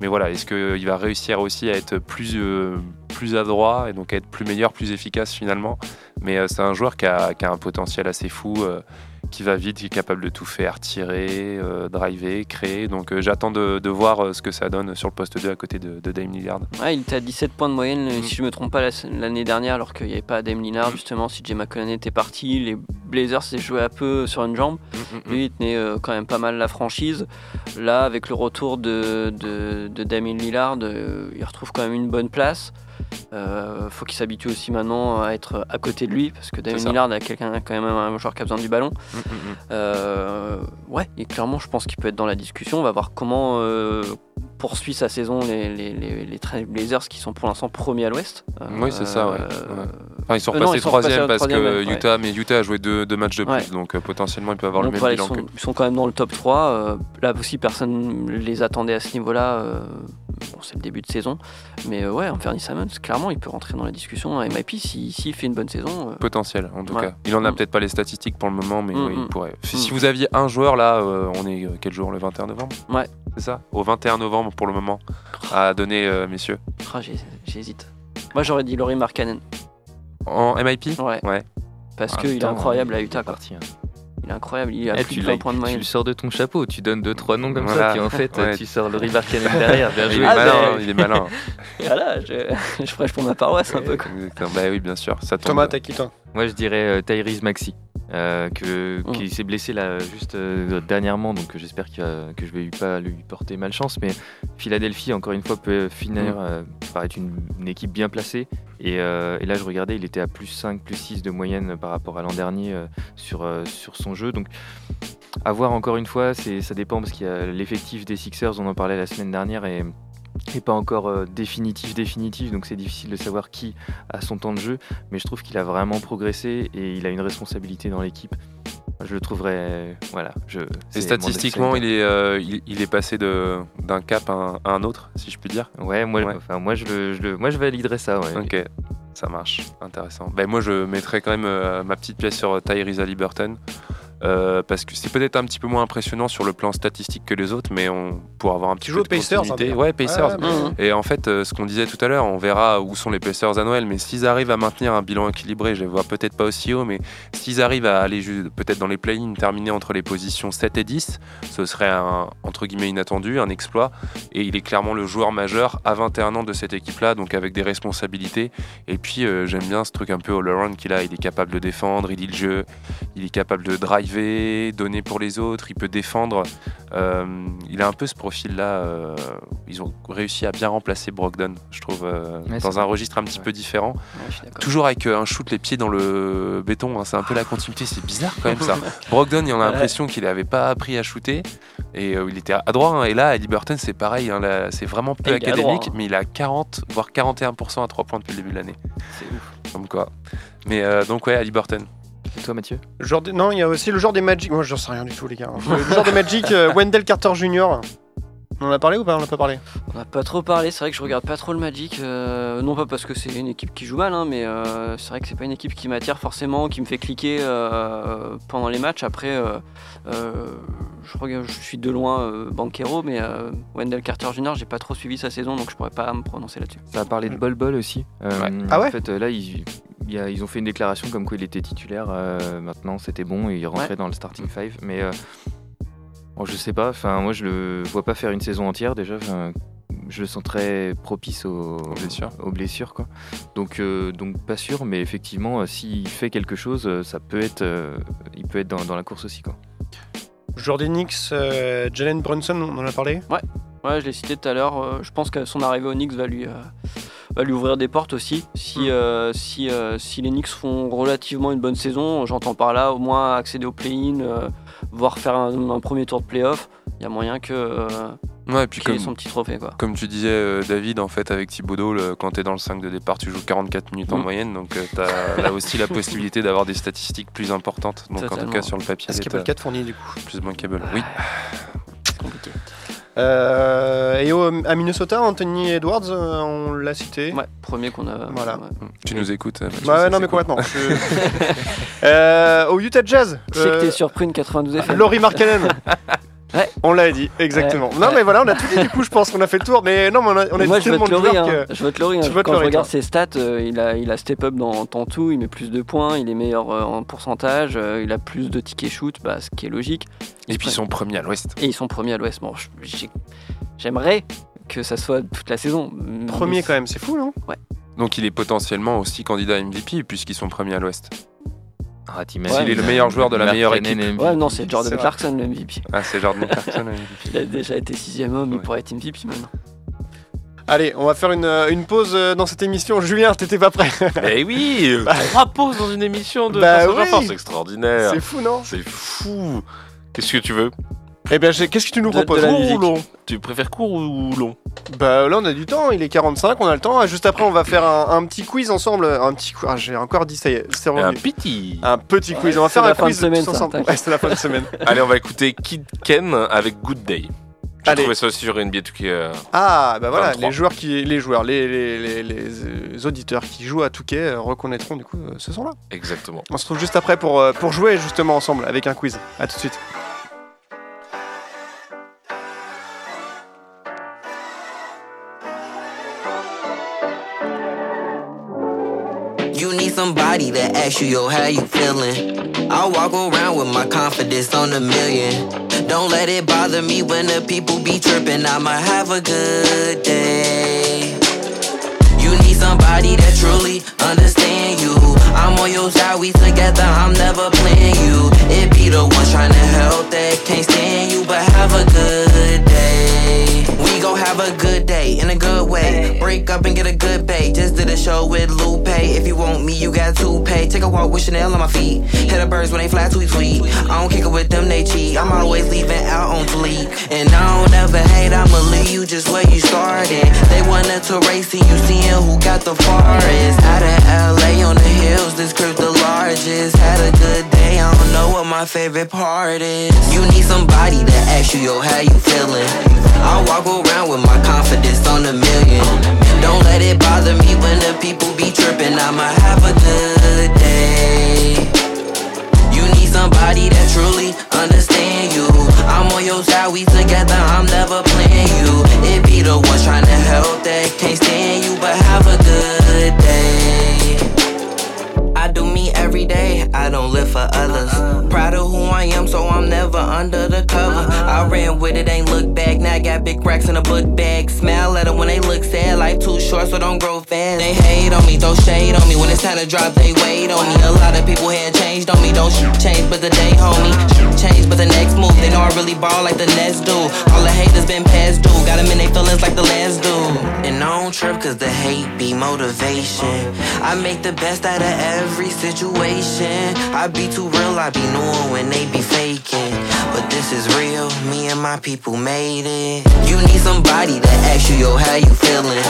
mais voilà, est-ce qu'il va réussir aussi à être plus, euh, plus adroit et donc à être plus meilleur, plus efficace finalement? Mais euh, c'est un joueur qui a, qui a un potentiel assez fou, euh, qui va vite, qui est capable de tout faire, tirer, euh, driver, créer. Donc euh, j'attends de, de voir euh, ce que ça donne sur le poste 2 à côté de, de Dame Lillard. Ouais, il était à 17 points de moyenne, Mm. si je me trompe pas, la- l'année dernière, alors qu'il n'y avait pas Dame Lillard, justement, si Jay McConnell était parti, les Blazers s'est joué un peu sur une jambe. Mm, Lui, il tenait euh, quand même pas mal la franchise. Là, avec le retour de, de, de Damien Lillard, il retrouve quand même une bonne place. Euh, faut qu'il s'habitue aussi maintenant à être à côté de lui, parce que Damien ça. Lillard a quelqu'un quand même un joueur qui a besoin du ballon. Mm, mm, mm. Euh, ouais, et clairement, je pense qu'il peut être dans la discussion. On va voir comment euh, poursuit sa saison les, les, les, les Trail Blazers qui sont pour l'instant premiers à l'ouest. Oui, c'est ça, ouais. Euh, Ouais. Enfin, ils sont euh, repassés ils troisième parce que. Utah, mais Utah a joué deux, deux matchs de plus, Ouais. donc potentiellement ils peuvent avoir Donc le même ils, bilan sont, que. ils sont quand même dans le top 3. euh, là aussi, personne ne les attendait à ce niveau-là. Bon, c'est le début de saison. Mais euh, ouais, Anthony Simons, clairement, il peut rentrer dans la discussion à MIP s'il s'il fait une bonne saison. euh, Potentiel en tout Ouais. cas. Il en a Mm. peut-être pas les statistiques pour le moment, mais Mm, oui, il mm. pourrait. Si, Mm. si vous aviez un joueur là, euh, on est euh, quel jour Le 21 novembre? Ouais. C'est ça? Au 21 novembre pour le moment à donner, euh, messieurs. ah, J'hésite. Moi, j'aurais dit Laurie Markkanen. En MIP Ouais. Ouais. Parce En qu'il est incroyable à Utah. Quoi. parti, hein. Il est incroyable. Il a Eh, plus tu, de l'as- 20 points de tu moyenne. le sors de ton chapeau, tu donnes deux trois noms comme Voilà. ça, puis en fait Ouais. tu sors le Cannon derrière. Bien Il est joué. Ah, malin, ben- il est malin. [LAUGHS] Voilà, je, je prêche pour ma paroisse un peu. Quoi. Bah oui, bien sûr. Ça tombe Thomas, t'as qui toi? Moi je dirais euh, Tyrese Maxi, euh, que, Mm. qui s'est blessé là juste euh, dernièrement, donc euh, j'espère que je vais lui pas lui porter malchance. Mais Philadelphie, encore une fois, peut finir Mm. euh, par être une, une équipe bien placée. Et, et là je regardais, il était à plus 5, plus 6 de moyenne par rapport à l'an dernier sur, sur son jeu. Donc à voir encore une fois, ça dépend parce qu'il y a l'effectif des Sixers, on en parlait la semaine dernière, et et pas encore euh, définitif définitif donc c'est difficile de savoir qui a son temps de jeu mais je trouve qu'il a vraiment progressé et il a une responsabilité dans l'équipe je le trouverais voilà je Et statistiquement, il est, euh, il, il est passé de- d'un cap à un, à un autre, si je puis dire? ouais moi Ouais. enfin moi je le, je le- moi je validerais ça ouais. Ok, ça marche, intéressant. Ben, moi, je mettrais quand même euh, ma petite pièce sur Tyrese Liberton. Euh, parce que c'est peut-être un petit peu moins impressionnant sur le plan statistique que les autres, mais on pour avoir un petit peu de Pacers, continuité- hein, Ouais, Pacers. Ouais, oui. Et en fait, euh, ce qu'on disait tout à l'heure, on verra où sont les Pacers à Noël, mais s'ils arrivent à maintenir un bilan équilibré, je les vois peut-être pas aussi haut, mais s'ils arrivent à aller peut-être dans les play-ins, terminer entre les positions 7 et 10, ce serait un, entre guillemets, inattendu, un exploit. Et il est clairement le joueur majeur à 21 ans de cette équipe-là, donc avec des responsabilités. Et puis, euh, j'aime bien ce truc un peu all-around qu'il a. Il est capable de défendre, il lit le jeu, il est capable de donner pour les autres, il peut défendre. Euh, il a un peu ce profil-là. euh, ils ont réussi à bien remplacer Brogdon, je trouve, euh, Ouais, dans un vrai. registre un petit Ouais. peu différent. Ouais. Toujours avec un shoot les pieds dans le béton, hein, c'est un peu la continuité, c'est bizarre quand même ça. [LAUGHS] Brogdon, il en a l'impression qu'il n'avait pas appris à shooter et il était à droit. hein. et là, à Liberton, c'est pareil, hein, c'est vraiment peu Et académique, hein. mais il a 40 voire 41% à 3 points depuis le début de l'année. C'est ouf. Comme quoi. Mais donc, ouais, à Liberton. Et toi Mathieu genre Non, il y a aussi le genre des Magic. Moi, j'en sais rien du tout, les gars. Le genre des Magic, euh, Wendell Carter Jr. On en a parlé ou pas? On en a pas parlé? On n'a pas trop parlé, c'est vrai que je regarde pas trop le Magic, euh, non pas parce que c'est une équipe qui joue mal, hein, mais euh, c'est vrai que c'est pas une équipe qui m'attire forcément, qui me fait cliquer euh, pendant les matchs. Après, euh, euh, je, regarde, je suis de loin euh, Banquero, mais euh, Wendell Carter Jr. j'ai pas trop suivi sa saison, donc je pourrais pas me prononcer là-dessus. ça a parlé de Bol Bol aussi Euh, Ouais. Ah ouais? En fait là ils, il y a- ils ont fait une déclaration comme quoi il était titulaire euh, maintenant c'était bon et il rentrait Ouais. dans le starting five mais euh, Bon, je sais pas, enfin, moi je le vois pas faire une saison entière déjà. je le sens très propice aux, Aux blessures. aux blessures, quoi. Donc, euh, donc pas sûr, mais effectivement, euh, s'il fait quelque chose, euh, ça peut être, euh, il peut être dans, dans la course aussi, quoi. Jordan Nix, euh, Jalen Brunson, on en a parlé? Ouais, je l'ai cité tout à l'heure. euh, je pense que son arrivée aux Knicks va lui, euh, va lui ouvrir des portes aussi. Si, Mm. euh, si, euh, si les Knicks font relativement une bonne saison, j'entends par là au moins accéder au play-in, euh, voire faire un, un premier tour de play-off, il y a moyen que euh, Ouais, et puis comme, son petit trophée. Quoi. comme tu disais, euh, David, en fait, avec Thibodeau, le- quand tu es dans le 5 de départ, tu joues 44 minutes en Mm. moyenne, donc tu as [LAUGHS] là aussi la possibilité d'avoir des statistiques plus importantes. Donc en tout cas, sur le papier, Est-ce le 4 fourni du coup? plus bankable. Oui. C'est compliqué. Euh, Et au- à Minnesota, Anthony Edwards, euh, on l'a cité. Ouais, premier qu'on a. Voilà. ouais. Tu nous écoutes euh, Mathieu, Ouais, non, mais cool. complètement. Je- [LAUGHS] Euh, au Utah Jazz, Je sais que t'es surpris une 92 FM. Laurie Markkanen. [LAUGHS] Ouais. On l'a dit, exactement. Ouais. Non, Ouais. mais voilà, on a tout dit du coup, je pense qu'on a fait le tour. Mais non, mais on a, on a Moi, dit je de Laurie. joueurs Hein. que- Je vote Laurie. Hein. Quand Laurie, je regarde toi. ses stats, euh, il, a, il a step up dans, dans tout. Il met plus de points. Il est meilleur euh, en pourcentage. euh, il a plus de tickets shoot, bah, ce qui est logique. Et puis ils sont premiers à l'ouest. Et ils sont premiers à l'Ouest. Bon, je- j'ai- j'aimerais que ça soit toute la saison. mais Premier quand même, c'est fou, non? Donc il est potentiellement aussi candidat MVP puisqu'ils sont premiers à l'ouest. Ah, t'imagines, il est le meilleur joueur de la meilleure équipe. MVP. Ouais, non, c'est Jordan. Clarkson le MVP. Ah, c'est Jordan [LAUGHS] Clarkson le MVP. Il a déjà été sixième homme, il pourrait être MVP maintenant. Allez, on va faire une, euh, une pause euh, dans cette émission. Julien, t'étais pas prêt [LAUGHS] Eh oui Trois pauses dans une émission de Bah oui. C'est extraordinaire. C'est fou, non? C'est fou. Qu'est-ce que tu veux? Eh bien, qu'est-ce que tu nous De- de proposes la Court ou long Tu préfères court ou long? Bah là, on a du temps, il est 45, on a le temps. Juste après, on va faire un, un petit quiz ensemble. Un petit quiz. Ah, j'ai encore dit, ça y est, c'est Un piti. Un petit quiz. Ouais, on va faire un de quiz semaine, tous ensemble. Ouais, c'est la fin de semaine. [LAUGHS] Allez, on va écouter Kid Ken avec Good Day. J'ai trouvé ça sur NBA 2K. euh, Ah, bah voilà, 23. les joueurs, qui, les, joueurs les, les, les, les, auditeurs qui jouent à Touquet euh, reconnaîtront du coup euh, ce son-là. Exactement. On se retrouve juste après pour, pour jouer justement ensemble avec un quiz. A tout de suite. Somebody to ask you, yo, how you feeling? I walk around with my confidence on a million. Don't let it bother me when the people be tripping. I'ma have a good day. You need somebody that truly understand you. I'm on your side, we together, I'm never playing you. It be the ones trying to help that can't stand you, but have a good day. We gon' have a good day in a good way. Break up and get a good pay. Just did a show with Lupe. If you want me, you got to pay. Take a walk with Chanel on my feet. Hit the birds when they fly tweet tweet. I don't kick it with them, they cheat. I'm always leaving out on fleek. And I don't ever hate, I'ma leave you just where you started. They wanted to race and you seeing who got the farthest. Out of LA my favorite part is. You need somebody to ask you, yo, how you feeling? I walk around with my confidence on a million. Don't let it bother me when the people be tripping. I'ma have a good day. You need somebody that truly understand you. I'm on your side, we together, I'm never playing you. It be the one trying to help that can't stand you, but have a good day. I do me every day, I don't live for others. Proud of who I am, so I'm never under the cover. I ran with it, ain't look back. Now I got big racks in a book bag. Smile at them when they look sad. Life too short, so don't grow fast. They hate on me, throw shade on me. When it's time to drop, they wait on me. A lot of people had changed on me. Don't change, but the day, homie. Change, but the next move. They know I really ball like the Nets do. All the haters been past due. Got them in their feelings like the last dude. And I don't trip, cause the hate be motivation. I make the best out of every situation. I be too real, I be knowing when they be faking. But this is real, me and my people made it. You need somebody to ask you, yo, how you feeling?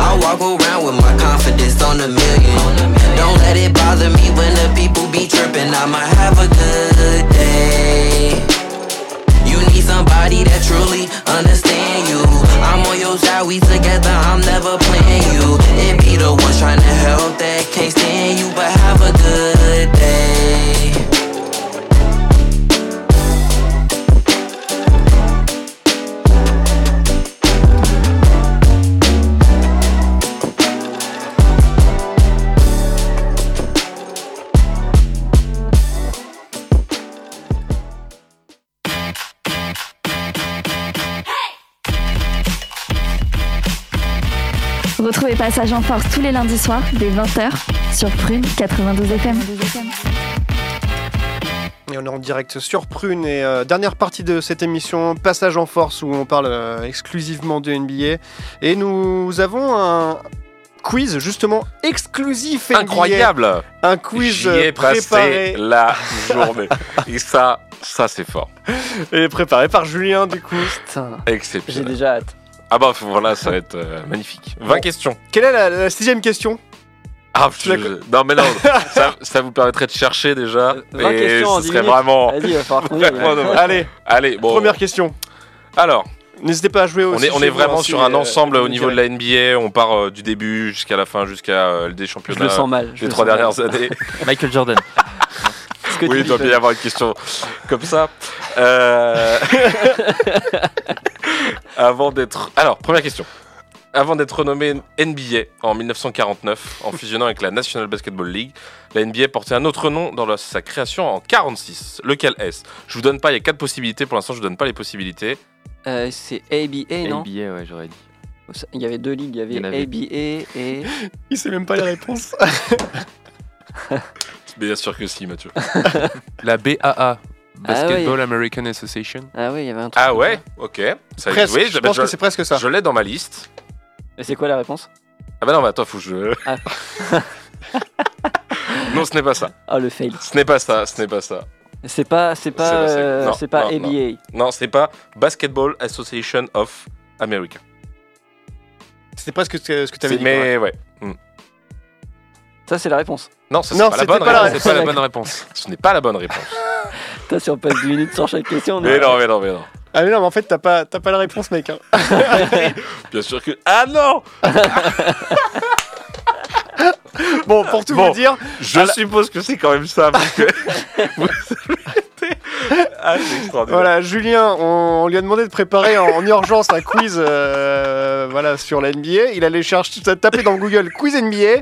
I walk around with my confidence on a million. Don't let it bother me when the people be tripping. I'ma have a good day. You need somebody that truly understand you. I'm on your side, we together, I'm never playing you. It be the ones trying to help that can't stand you, but have a good day. Passage en Force tous les lundis soirs dès 20h sur Prune 92 FM. Et on est en direct sur Prune et euh, dernière partie de cette émission, Passage en Force, où on parle euh, exclusivement de NBA. Et nous avons un quiz justement exclusif NBA. Incroyable Un quiz J'y euh, ai passé préparé, la journée. [LAUGHS] Et ça, ça c'est fort. et préparé par Julien du coup. Putain, j'ai Exceptionnel. déjà hâte. Ah bah voilà, ça va être euh, magnifique. 20 Bon. questions. Quelle est la, la sixième question? Ah, je- non mais non, ça, [LAUGHS] ça vous permettrait de chercher déjà. Euh, 20 et questions en ce 10 serait vraiment... [LAUGHS] Allez, Allez, bon. première question. Alors, N'hésitez pas à jouer on aussi. est, on est vraiment hein, sur un euh, ensemble je au niveau de la NBA. On part euh, du début jusqu'à la fin, jusqu'à euh, des Je championnats le sens mal. je des le trois sens mal. dernières années. [LAUGHS] Michael Jordan. Oui, il doit bien y avoir une question comme ça. [LAUGHS] Avant d'être. Alors, première question. Avant d'être renommé NBA en 1949, en fusionnant avec la National Basketball League, la NBA portait un autre nom dans la- sa création en 46. Lequel est-ce? Je vous donne pas, il y a quatre possibilités. Pour l'instant, je vous donne pas les possibilités. Euh, c'est ABA, non? NBA, ouais, j'aurais dit. Il y avait deux ligues, il y avait Il y en avait. ABA et. [LAUGHS] Il sait même pas les réponses. [LAUGHS] Bien sûr que si, Mathieu. La BAA, Basketball ouais. American Association. Ah oui, il y avait un truc. Ah ouais ça. Ok. Ça, Presque, oui, je bah, pense que c'est presque ça. je l'ai dans ma liste. Et c'est quoi la réponse? Ah bah non, mais attends, faut que je. Ah. [LAUGHS] non, ce n'est pas ça. Ah, le fail. Ce n'est pas ça. Ce n'est pas ça. C'est pas, c'est pas, C'est pas euh, Non, c'est pas non, non. ABA. Non, c'est pas Basketball Association of America. C'était presque ce que, ce que tu avais dit. Mais ouais. Ça, c'est la réponse. Non, ça, c'est pas la c'était bonne pas la bonne réponse. Ce n'est pas la bonne réponse. Putain, si on passe 10 minutes sur chaque question, on mais est- non, mais non, mais non. Ah mais non, mais en fait, t'as pas, t'as pas la réponse, mec. hein. [LAUGHS] [LAUGHS] Bien sûr que. Ah non [LAUGHS] [LAUGHS] Bon, pour tout Bon. vous dire, Je suppose que c'est quand même ça parce que. [LAUGHS] Vous avez- ah, voilà, Julien, on, on lui a demandé de préparer en, en urgence un quiz euh, voilà, sur la NBA. Il allait chercher, taper dans Google quiz NBA.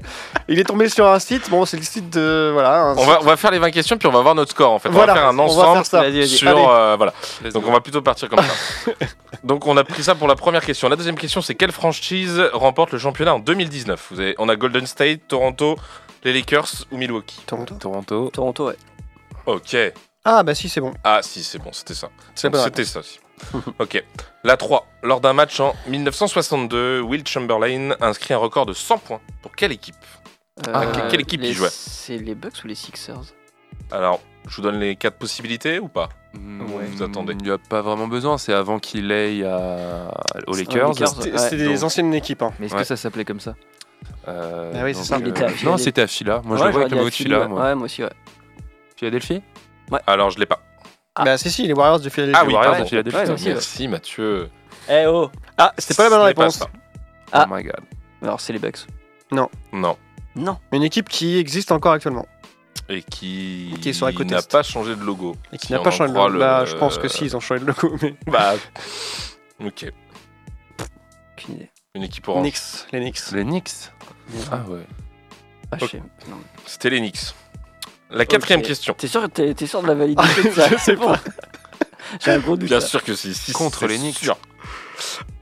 Il est tombé sur un site. Bon, c'est le site de. Voilà. On va, on va faire les 20 questions puis on va voir notre score en fait. Voilà, on va faire un on va ensemble faire sur. Allez. euh, voilà. Donc on va plutôt partir comme ça. [LAUGHS] Donc on a pris ça pour la première question. La deuxième question c'est quelle franchise remporte le championnat en 2019 Vous avez, On a Golden State, Toronto, les Lakers ou Milwaukee Toronto. Toronto. Toronto, ouais. Ok. Ah bah si, c'est bon. Ah si c'est bon, c'était ça. C'est Donc, bon. C'était ça. si. [LAUGHS] ok. La 3. Lors d'un match en 1962, Will Chamberlain a inscrit un record de 100 points. Pour quelle équipe Euh, que- quelle équipe les- il jouait C'est les Bucks ou les Sixers Alors, je vous donne les quatre possibilités ou pas Ouais. Vous attendez. Il n'y a pas vraiment besoin, c'est avant qu'il aille à... aux Lakers. C'était Ouais, des donc- anciennes équipes. hein. Mais est-ce Ouais. que ça s'appelait comme ça Euh, Ah oui, c'est ça. À Non, c'était à Phila. Moi, je Ouais, le vois avec le mot de Phila. ouais. Moi. Ouais, moi aussi, ouais. Philadelphie Alors, je l'ai pas. Ah. Bah si, si, les Warriors de Philadelphie. Ah oui, Warriors pardon. de Philadelphie. Ouais, aussi, ouais. Merci Mathieu. Eh oh Ah, c'était pas la bonne pas réponse. Ah. Oh my god. Alors, c'est les Bucks. Non. Non. Une équipe qui existe encore actuellement. Et qui, Qui est sur la côte n'a pas changé de logo. Et qui Si n'a on pas changé de logo. le- Bah, je pense que si, ils ont changé de logo. Mais... Bah. Ok. Aucune idée. Une équipe orange. Knicks, les Knicks. Les Knicks Ah ouais. Ah, je Ok. sais. Non. C'était les Knicks. La quatrième Ok. question. T'es sûr, t'es, t'es sûr de la validité de ça [LAUGHS] Je sais pas. [LAUGHS] J'ai un gros doute. Bien là. sûr que c'est si, Contre les Knicks. sûr.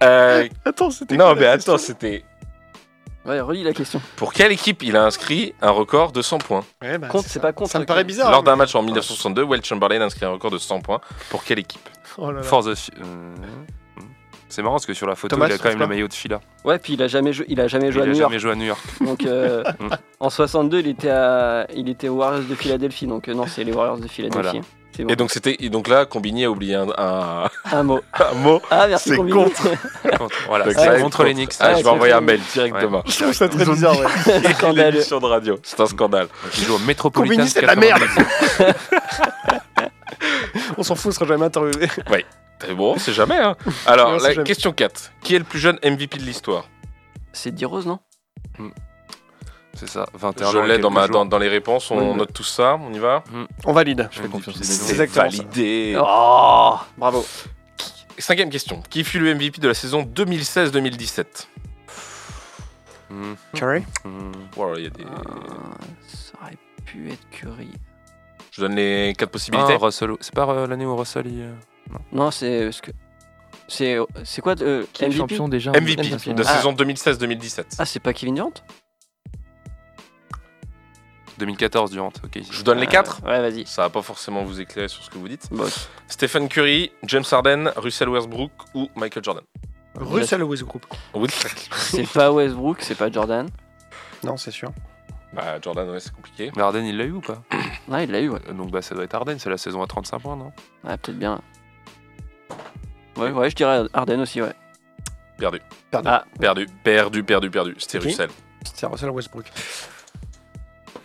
Euh, [LAUGHS] Attends, c'était. non, quoi mais attends, c'était. Ouais, relis la question. Pour quelle équipe il a inscrit un record de 100 points Ouais, bah, Contre, c'est ça. pas contre. Ça me paraît bizarre. Lors d'un match en 1962, Will Chamberlain a inscrit un record de 100 points. Pour quelle équipe? Oh là là. For the... Euh, C'est marrant parce que sur la photo, Thomas, il a quand même le maillot de Phila. Ouais, puis il a jamais joué, il a jamais Il joué à a New York. jamais joué à New York. Donc euh, [LAUGHS] Mm. en 62, il était à, il était aux Warriors de Philadelphie. Donc euh, non, c'est les Warriors de Philadelphie. Voilà. C'est bon. Et donc, c'était, et donc là, Combini a oublié un, un- un mot. [LAUGHS] un mot. Ah merci C'est Combini. Contre- Voilà, c'est contre les Knicks. Ah, Ouais, je vais envoyer un mail directement. Je trouve ça très bizarre, ouais. [LAUGHS] L'émission de radio. C'est un scandale. Il joue au Metropolitan. Combini, c'est la merde. 92. On s'en fout, on sera jamais interviewé. Très bon, c'est jamais. Hein. [LAUGHS] Alors, c'est la jamais. question 4. Qui est le plus jeune MVP de l'histoire? C'est D-Rose, non? C'est ça, 21 Je ans et l'ai dans, quelques ma, jours. dans, dans les réponses. On Oui. note tout ça. On y va? On valide. Je fais confiance. C'est exactement ça. validé. Oh Bravo. Cinquième question. Qui fut le MVP de la saison 2016-2017 Hmm, Curry hmm. Voilà, il y a des... Euh, Ça aurait pu être Curry. Je donne les quatre possibilités. Ah, Russell. C'est pas euh, l'année où Russell il, euh, Non, c'est parce que C'est c'est quoi euh, Qui est MVP champion déjà MVP de Ah. saison 2016-2017. Ah, c'est pas Kevin Durant? 2014 Durant, ok. Je vous donne les quatre? Ouais, vas-y. Ça va pas forcément vous éclairer sur ce que vous dites. Bon, Stephen Curry, James Harden, Russell Westbrook ou Michael Jordan? Russell Westbrook. Oui. c'est pas Westbrook, c'est pas Jordan? Non, c'est sûr. bah, Jordan, ouais, c'est compliqué. Mais Harden, il l'a eu ou pas? Ouais, il l'a eu, ouais. Euh, Donc bah ça doit être Harden, c'est la saison à 35 points, non? Ouais, peut-être bien. Ouais, ouais, je dirais Arden aussi, ouais. Perdu. Perdu. Ah, Perdu, perdu, perdu, perdu. C'était Qui Russell. C'est Russell Westbrook.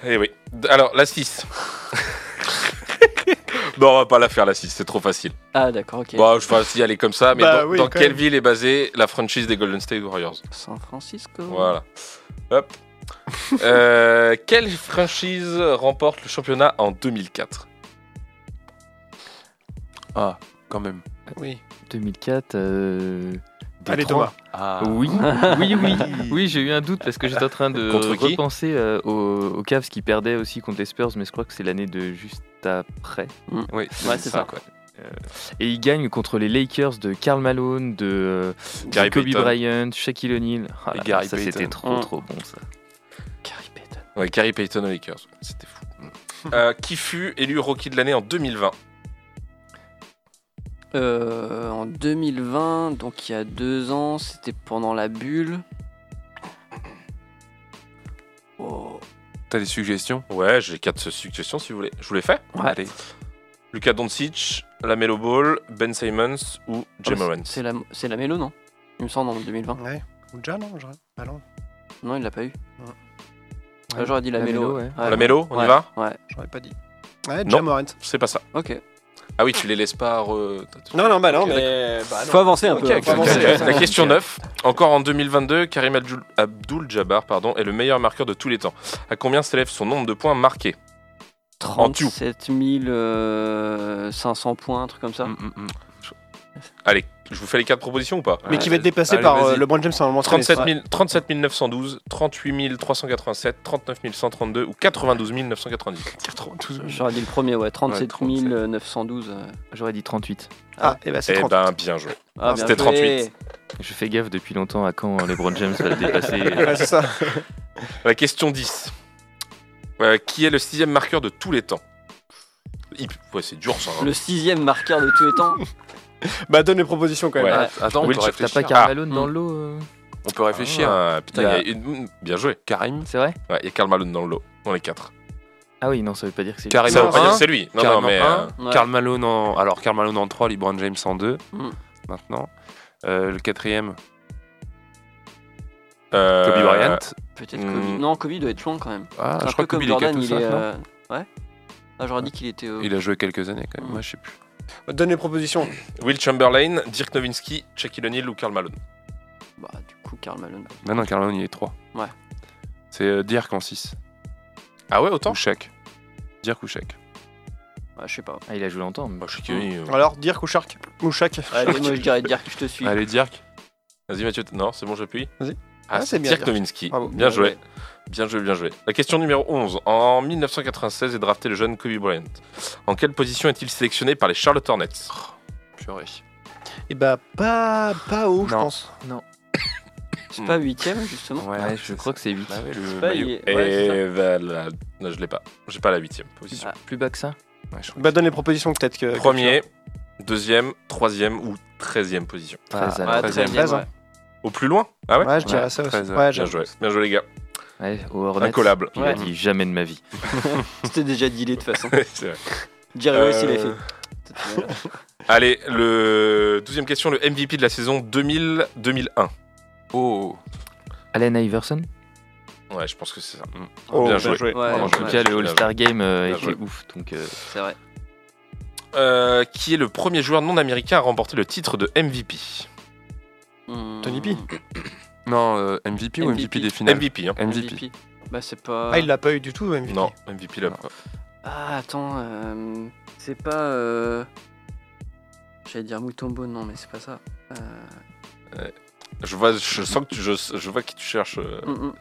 Eh oui. Alors, la 6. [LAUGHS] non, on va pas la faire la 6, c'est trop facile. ah d'accord, ok. Bon, je vais aussi aller comme ça, mais Bah dans, oui, dans quand quelle même. ville est basée la franchise des Golden State Warriors? San Francisco. Voilà. Hop. [LAUGHS] Euh, quelle franchise remporte le championnat en 2004 Ah, quand même. Oui. 2004. euh, Allez. Thomas. Ah, Oui, [LAUGHS] oui, oui, oui, j'ai eu un doute parce que j'étais en train de repenser euh, aux, aux Cavs qui perdaient aussi contre les Spurs, mais je crois que c'est l'année de juste après. oui, Ouais, c'est ça. quoi. Et ils gagnent contre les Lakers de Karl Malone, de, euh, Kobe Payton. Bryant, Shaquille O'Neal. Ah Et Gary ça c'était trop Mm. trop bon ça. Gary Payton. Ouais, Gary Payton aux Lakers. C'était fou. [LAUGHS] Euh, qui fut élu rookie de l'année en 2020 Euh, en 2020, donc il y a deux ans, c'était pendant la bulle. Oh. T'as des suggestions? Ouais, j'ai quatre suggestions si vous voulez. Je vous les fais? Ouais. Allez. Lucas Doncic, Lamelo Ball, Ben Simmons ou Ah, Jamorant C'est la, c'est la mélo, non? Il me semble en 2020. Ouais. Ou déjà, non je- Ah non, Non, il l'a pas eu. Ouais. Ah, J'aurais dit la, La mélo. mélo, ouais. Lamelo, on y va? Ouais, j'aurais pas dit. Ouais, Non. Jamorant. C'est pas ça. ok. Ah oui, tu les laisses pas. re- Non, non, bah non, mais. Bah, non. Faut avancer un peu. avancer. La question 9. Encore en 2022, Karim Abdul- Abdul-Jabbar pardon, est le meilleur marqueur de tous les temps. À combien s'élève son nombre de points marqués? En tout. 37 500 points, un truc comme ça. Mm, mm, mm. Allez, je vous fais les quatre propositions ou pas Mais qui va être dépassé Allez, par euh. LeBron James année. 37, 000 37 912, 38 387, 39 132 ou 92 998 J'aurais dit le premier, ouais. 37 37. 912. euh. J'aurais dit 38. Ah, et bah c'est Eh 30. ben, bien joué. Ah, C'était joué. 38. Je fais gaffe depuis longtemps à quand LeBron James va le dépasser. [LAUGHS] Ouais, c'est ça. La question 10. Euh, qui est le sixième marqueur de tous les temps? Ouais, c'est dur ça. hein. Le sixième marqueur de tous les temps? [LAUGHS] [LAUGHS] Bah, donne les propositions quand même. Ouais. Attends, on Will peut Chip, T'as réfléchir. pas Karl Malone Ah. dans le lot euh On peut réfléchir. Ah, putain, il y a une- Bien joué. Karim C'est vrai Ouais, il y a Karl Malone dans le lot, dans les quatre. Ah oui, non, ça veut pas dire que c'est lui. Karim Ça veut pas dire que c'est lui. Non, non, Karim mais. euh, Ouais. Karl Malone en... Alors, Karl Malone en 3, LeBron James en 2. Mm. Maintenant. Euh, le quatrième, euh, Kobe Bryant. Peut-être. Kobe. Non, Kobe doit être loin quand même. Ah, je crois que Kobe, comme il est 4 Jordan, il 5, est. euh, Ouais Ah, j'aurais dit qu'il était. euh, Il a joué quelques années quand même, Mm. moi je sais plus. Donne les propositions. Will Chamberlain, Dirk Nowitzki, Shaquille O'Neal ou Karl Malone Bah, du coup, Karl Malone. Non, non, Karl Malone il est 3. Ouais. C'est euh, Dirk en 6. Ah ouais, autant Ou Shaq. Dirk ou Shaq. Ouais, je sais pas. Ah, il a joué longtemps. mais- Bah, Shaquille O'Neal. euh, Alors, Dirk ou Shark Ou Shaq? Allez, moi je dirais que je te suis. Allez, Dirk. Vas-y, Mathieu. t- Non, c'est bon, j'appuie. Vas-y. Ah, Ah, c'est bien. Bravo. Bien joué. Bien joué, bien joué. La question numéro 11. En 1996 est drafté le jeune Kobe Bryant. En quelle position est-il sélectionné par les Charlotte Hornets? Purée. Et bah, pas, pas haut, je Non. pense. [COUGHS] C'est pas 8ème justement? Ouais, Ouais, je crois que c'est 8. Bah ouais, le C'est pas, maillot. il est- ouais, c'est ça. Et voilà. Non, je l'ai pas. J'ai pas la huitième position. Ah, plus bas que ça? Ouais, je crois Bah, donne les propositions peut-être que. Premier, deuxième, troisième ou treizième position. Ah, 13 alors. Ouais, 13e. 13e, ouais. Au plus loin Ah ouais, Ouais, je dirais Ouais, ça aussi. 13, Ouais, Bien joué. Bien joué, les gars. Ouais, au Hornets. Incollable. Il Ouais. a dit jamais de ma vie. [LAUGHS] C'était déjà dealé de toute façon. [LAUGHS] C'est vrai. Jerry West, il l'a Euh, fait. [LAUGHS] Allez, le douzième question, le MVP de la saison 2000-2001. Oh Allen Iverson? Ouais, je pense que c'est ça. Oh, bien bien joué. joué. Ouais, Vraiment En tout ouais. cas, le All-Star Game euh, Bien était joué. ouf. Donc, euh, C'est vrai. Euh, qui est le premier joueur non américain à remporter le titre de MVP Hmm. Tony P. [COUGHS] Non, euh, MVP, ou MVP. Des finales MVP, hein. MVP. Bah, c'est pas. Ah, il l'a pas eu du tout, MVP. Non, MVP là. Ah, attends. euh, C'est pas. euh, J'allais dire Mutombo, non, mais c'est pas ça. Euh, Je vois, je sens que tu, je, je vois qui tu cherches. euh. hum, hum,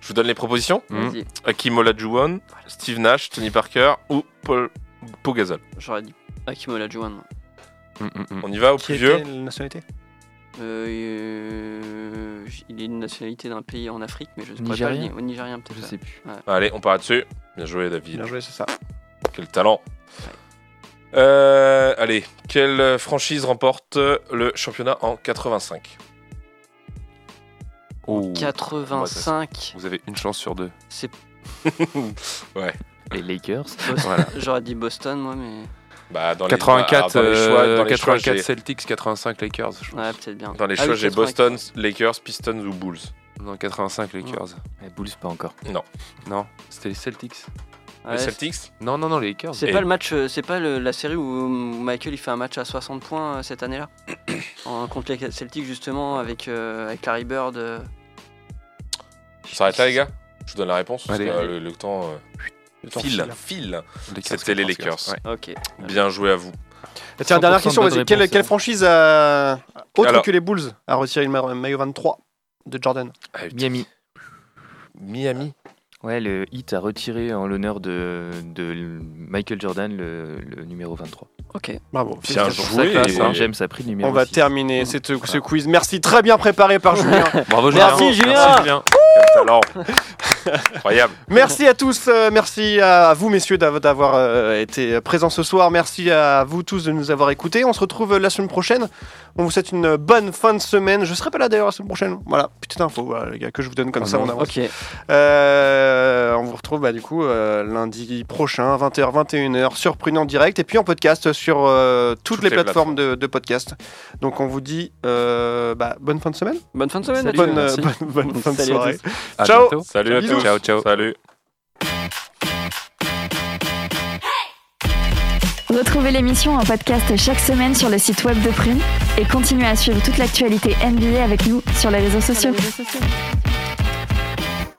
Je vous donne les propositions. Vas-y. Hakim Olajuwon, Steve Nash, Tony Parker ou Paul Pogazol. J'aurais dit Hakim Olajuwon. Mm, mm, mm. On y va au Qui plus vieux la nationalité? Euh, euh, il est une nationalité d'un pays en Afrique, mais je ne pourrais pas le. Au Nigérien, peut-être. Je ouais. sais plus. Allez, on part dessus. Bien joué, David. Bien joué, c'est ça. Quel talent. Euh, allez, quelle franchise remporte le championnat en 85 Oh. 85, Vous avez une chance sur deux. c'est. [LAUGHS] Ouais. Les Lakers. Voilà. [LAUGHS] J'aurais dit Boston, moi, mais. Bah, dans les, 84, alors, dans les choix, euh, dans les choix, 84 j'ai- Celtics, 85 Lakers. je pense. Ouais, peut-être bien. dans les Ah choix, oui, j'ai 84. Boston, Lakers, Pistons ou Bulls. Non, 85 Lakers. Les Bulls, pas encore. Non, c'était les Celtics. Ouais, les Celtics Non, non, non, les Lakers. c'est Et- pas le match, euh, c'est pas le- la série où Michael il fait un match à 60 points euh, cette année-là? [COUGHS] En- contre les Celtics justement avec euh, avec Larry Bird. euh. S'arrête là, les gars? Je vous donne la réponse. Parce Allez. que, euh, le, le temps euh, Lakers, C'était les 84, Lakers. ouais. Ok. Bien joué à vous. Tiens, dernière 100% question, de vas-y. bonnes Quelle, hein. franchise a, autre Alors. que les Bulls a retiré le ma- maillot 23 de Jordan? Ah. Miami. Miami. Ouais, le Heat a retiré en l'honneur de, de Michael Jordan le, le numéro 23. Ok. Bravo. Bien joué. James a pris numéro On va 6. terminer cette- ce quiz. Merci, très bien préparé par Julien. [LAUGHS] Bravo, Julien. Merci, Julien. Merci, Julien. Quel talent. [LAUGHS] Incroyable. Merci à tous, euh, merci à vous messieurs d'av- d'avoir euh, été présents ce soir, merci à vous tous de nous avoir écoutés. On se retrouve la semaine prochaine. On vous souhaite une bonne fin de semaine. Je serai pas là d'ailleurs la semaine prochaine. Voilà, petite info voilà, les gars que je vous donne comme Oh ça non. en avance. Ok. Euh, on vous retrouve bah, du coup euh, lundi prochain 20h 21h sur Prune en direct et puis en podcast sur euh, toutes, les, les plateformes de, de podcast. Donc on vous dit euh, bah, bonne fin de semaine, Bonne fin de semaine. Salut, à tous. bonne, bonne, bonne fin de Salut à soirée. tous. À Ciao. bientôt. Salut à tous. Ciao, ciao. Salut. Retrouvez l'émission en podcast chaque semaine sur le site web de Prune et continuez à suivre toute l'actualité NBA avec nous sur les réseaux sociaux. Sur les réseaux sociaux.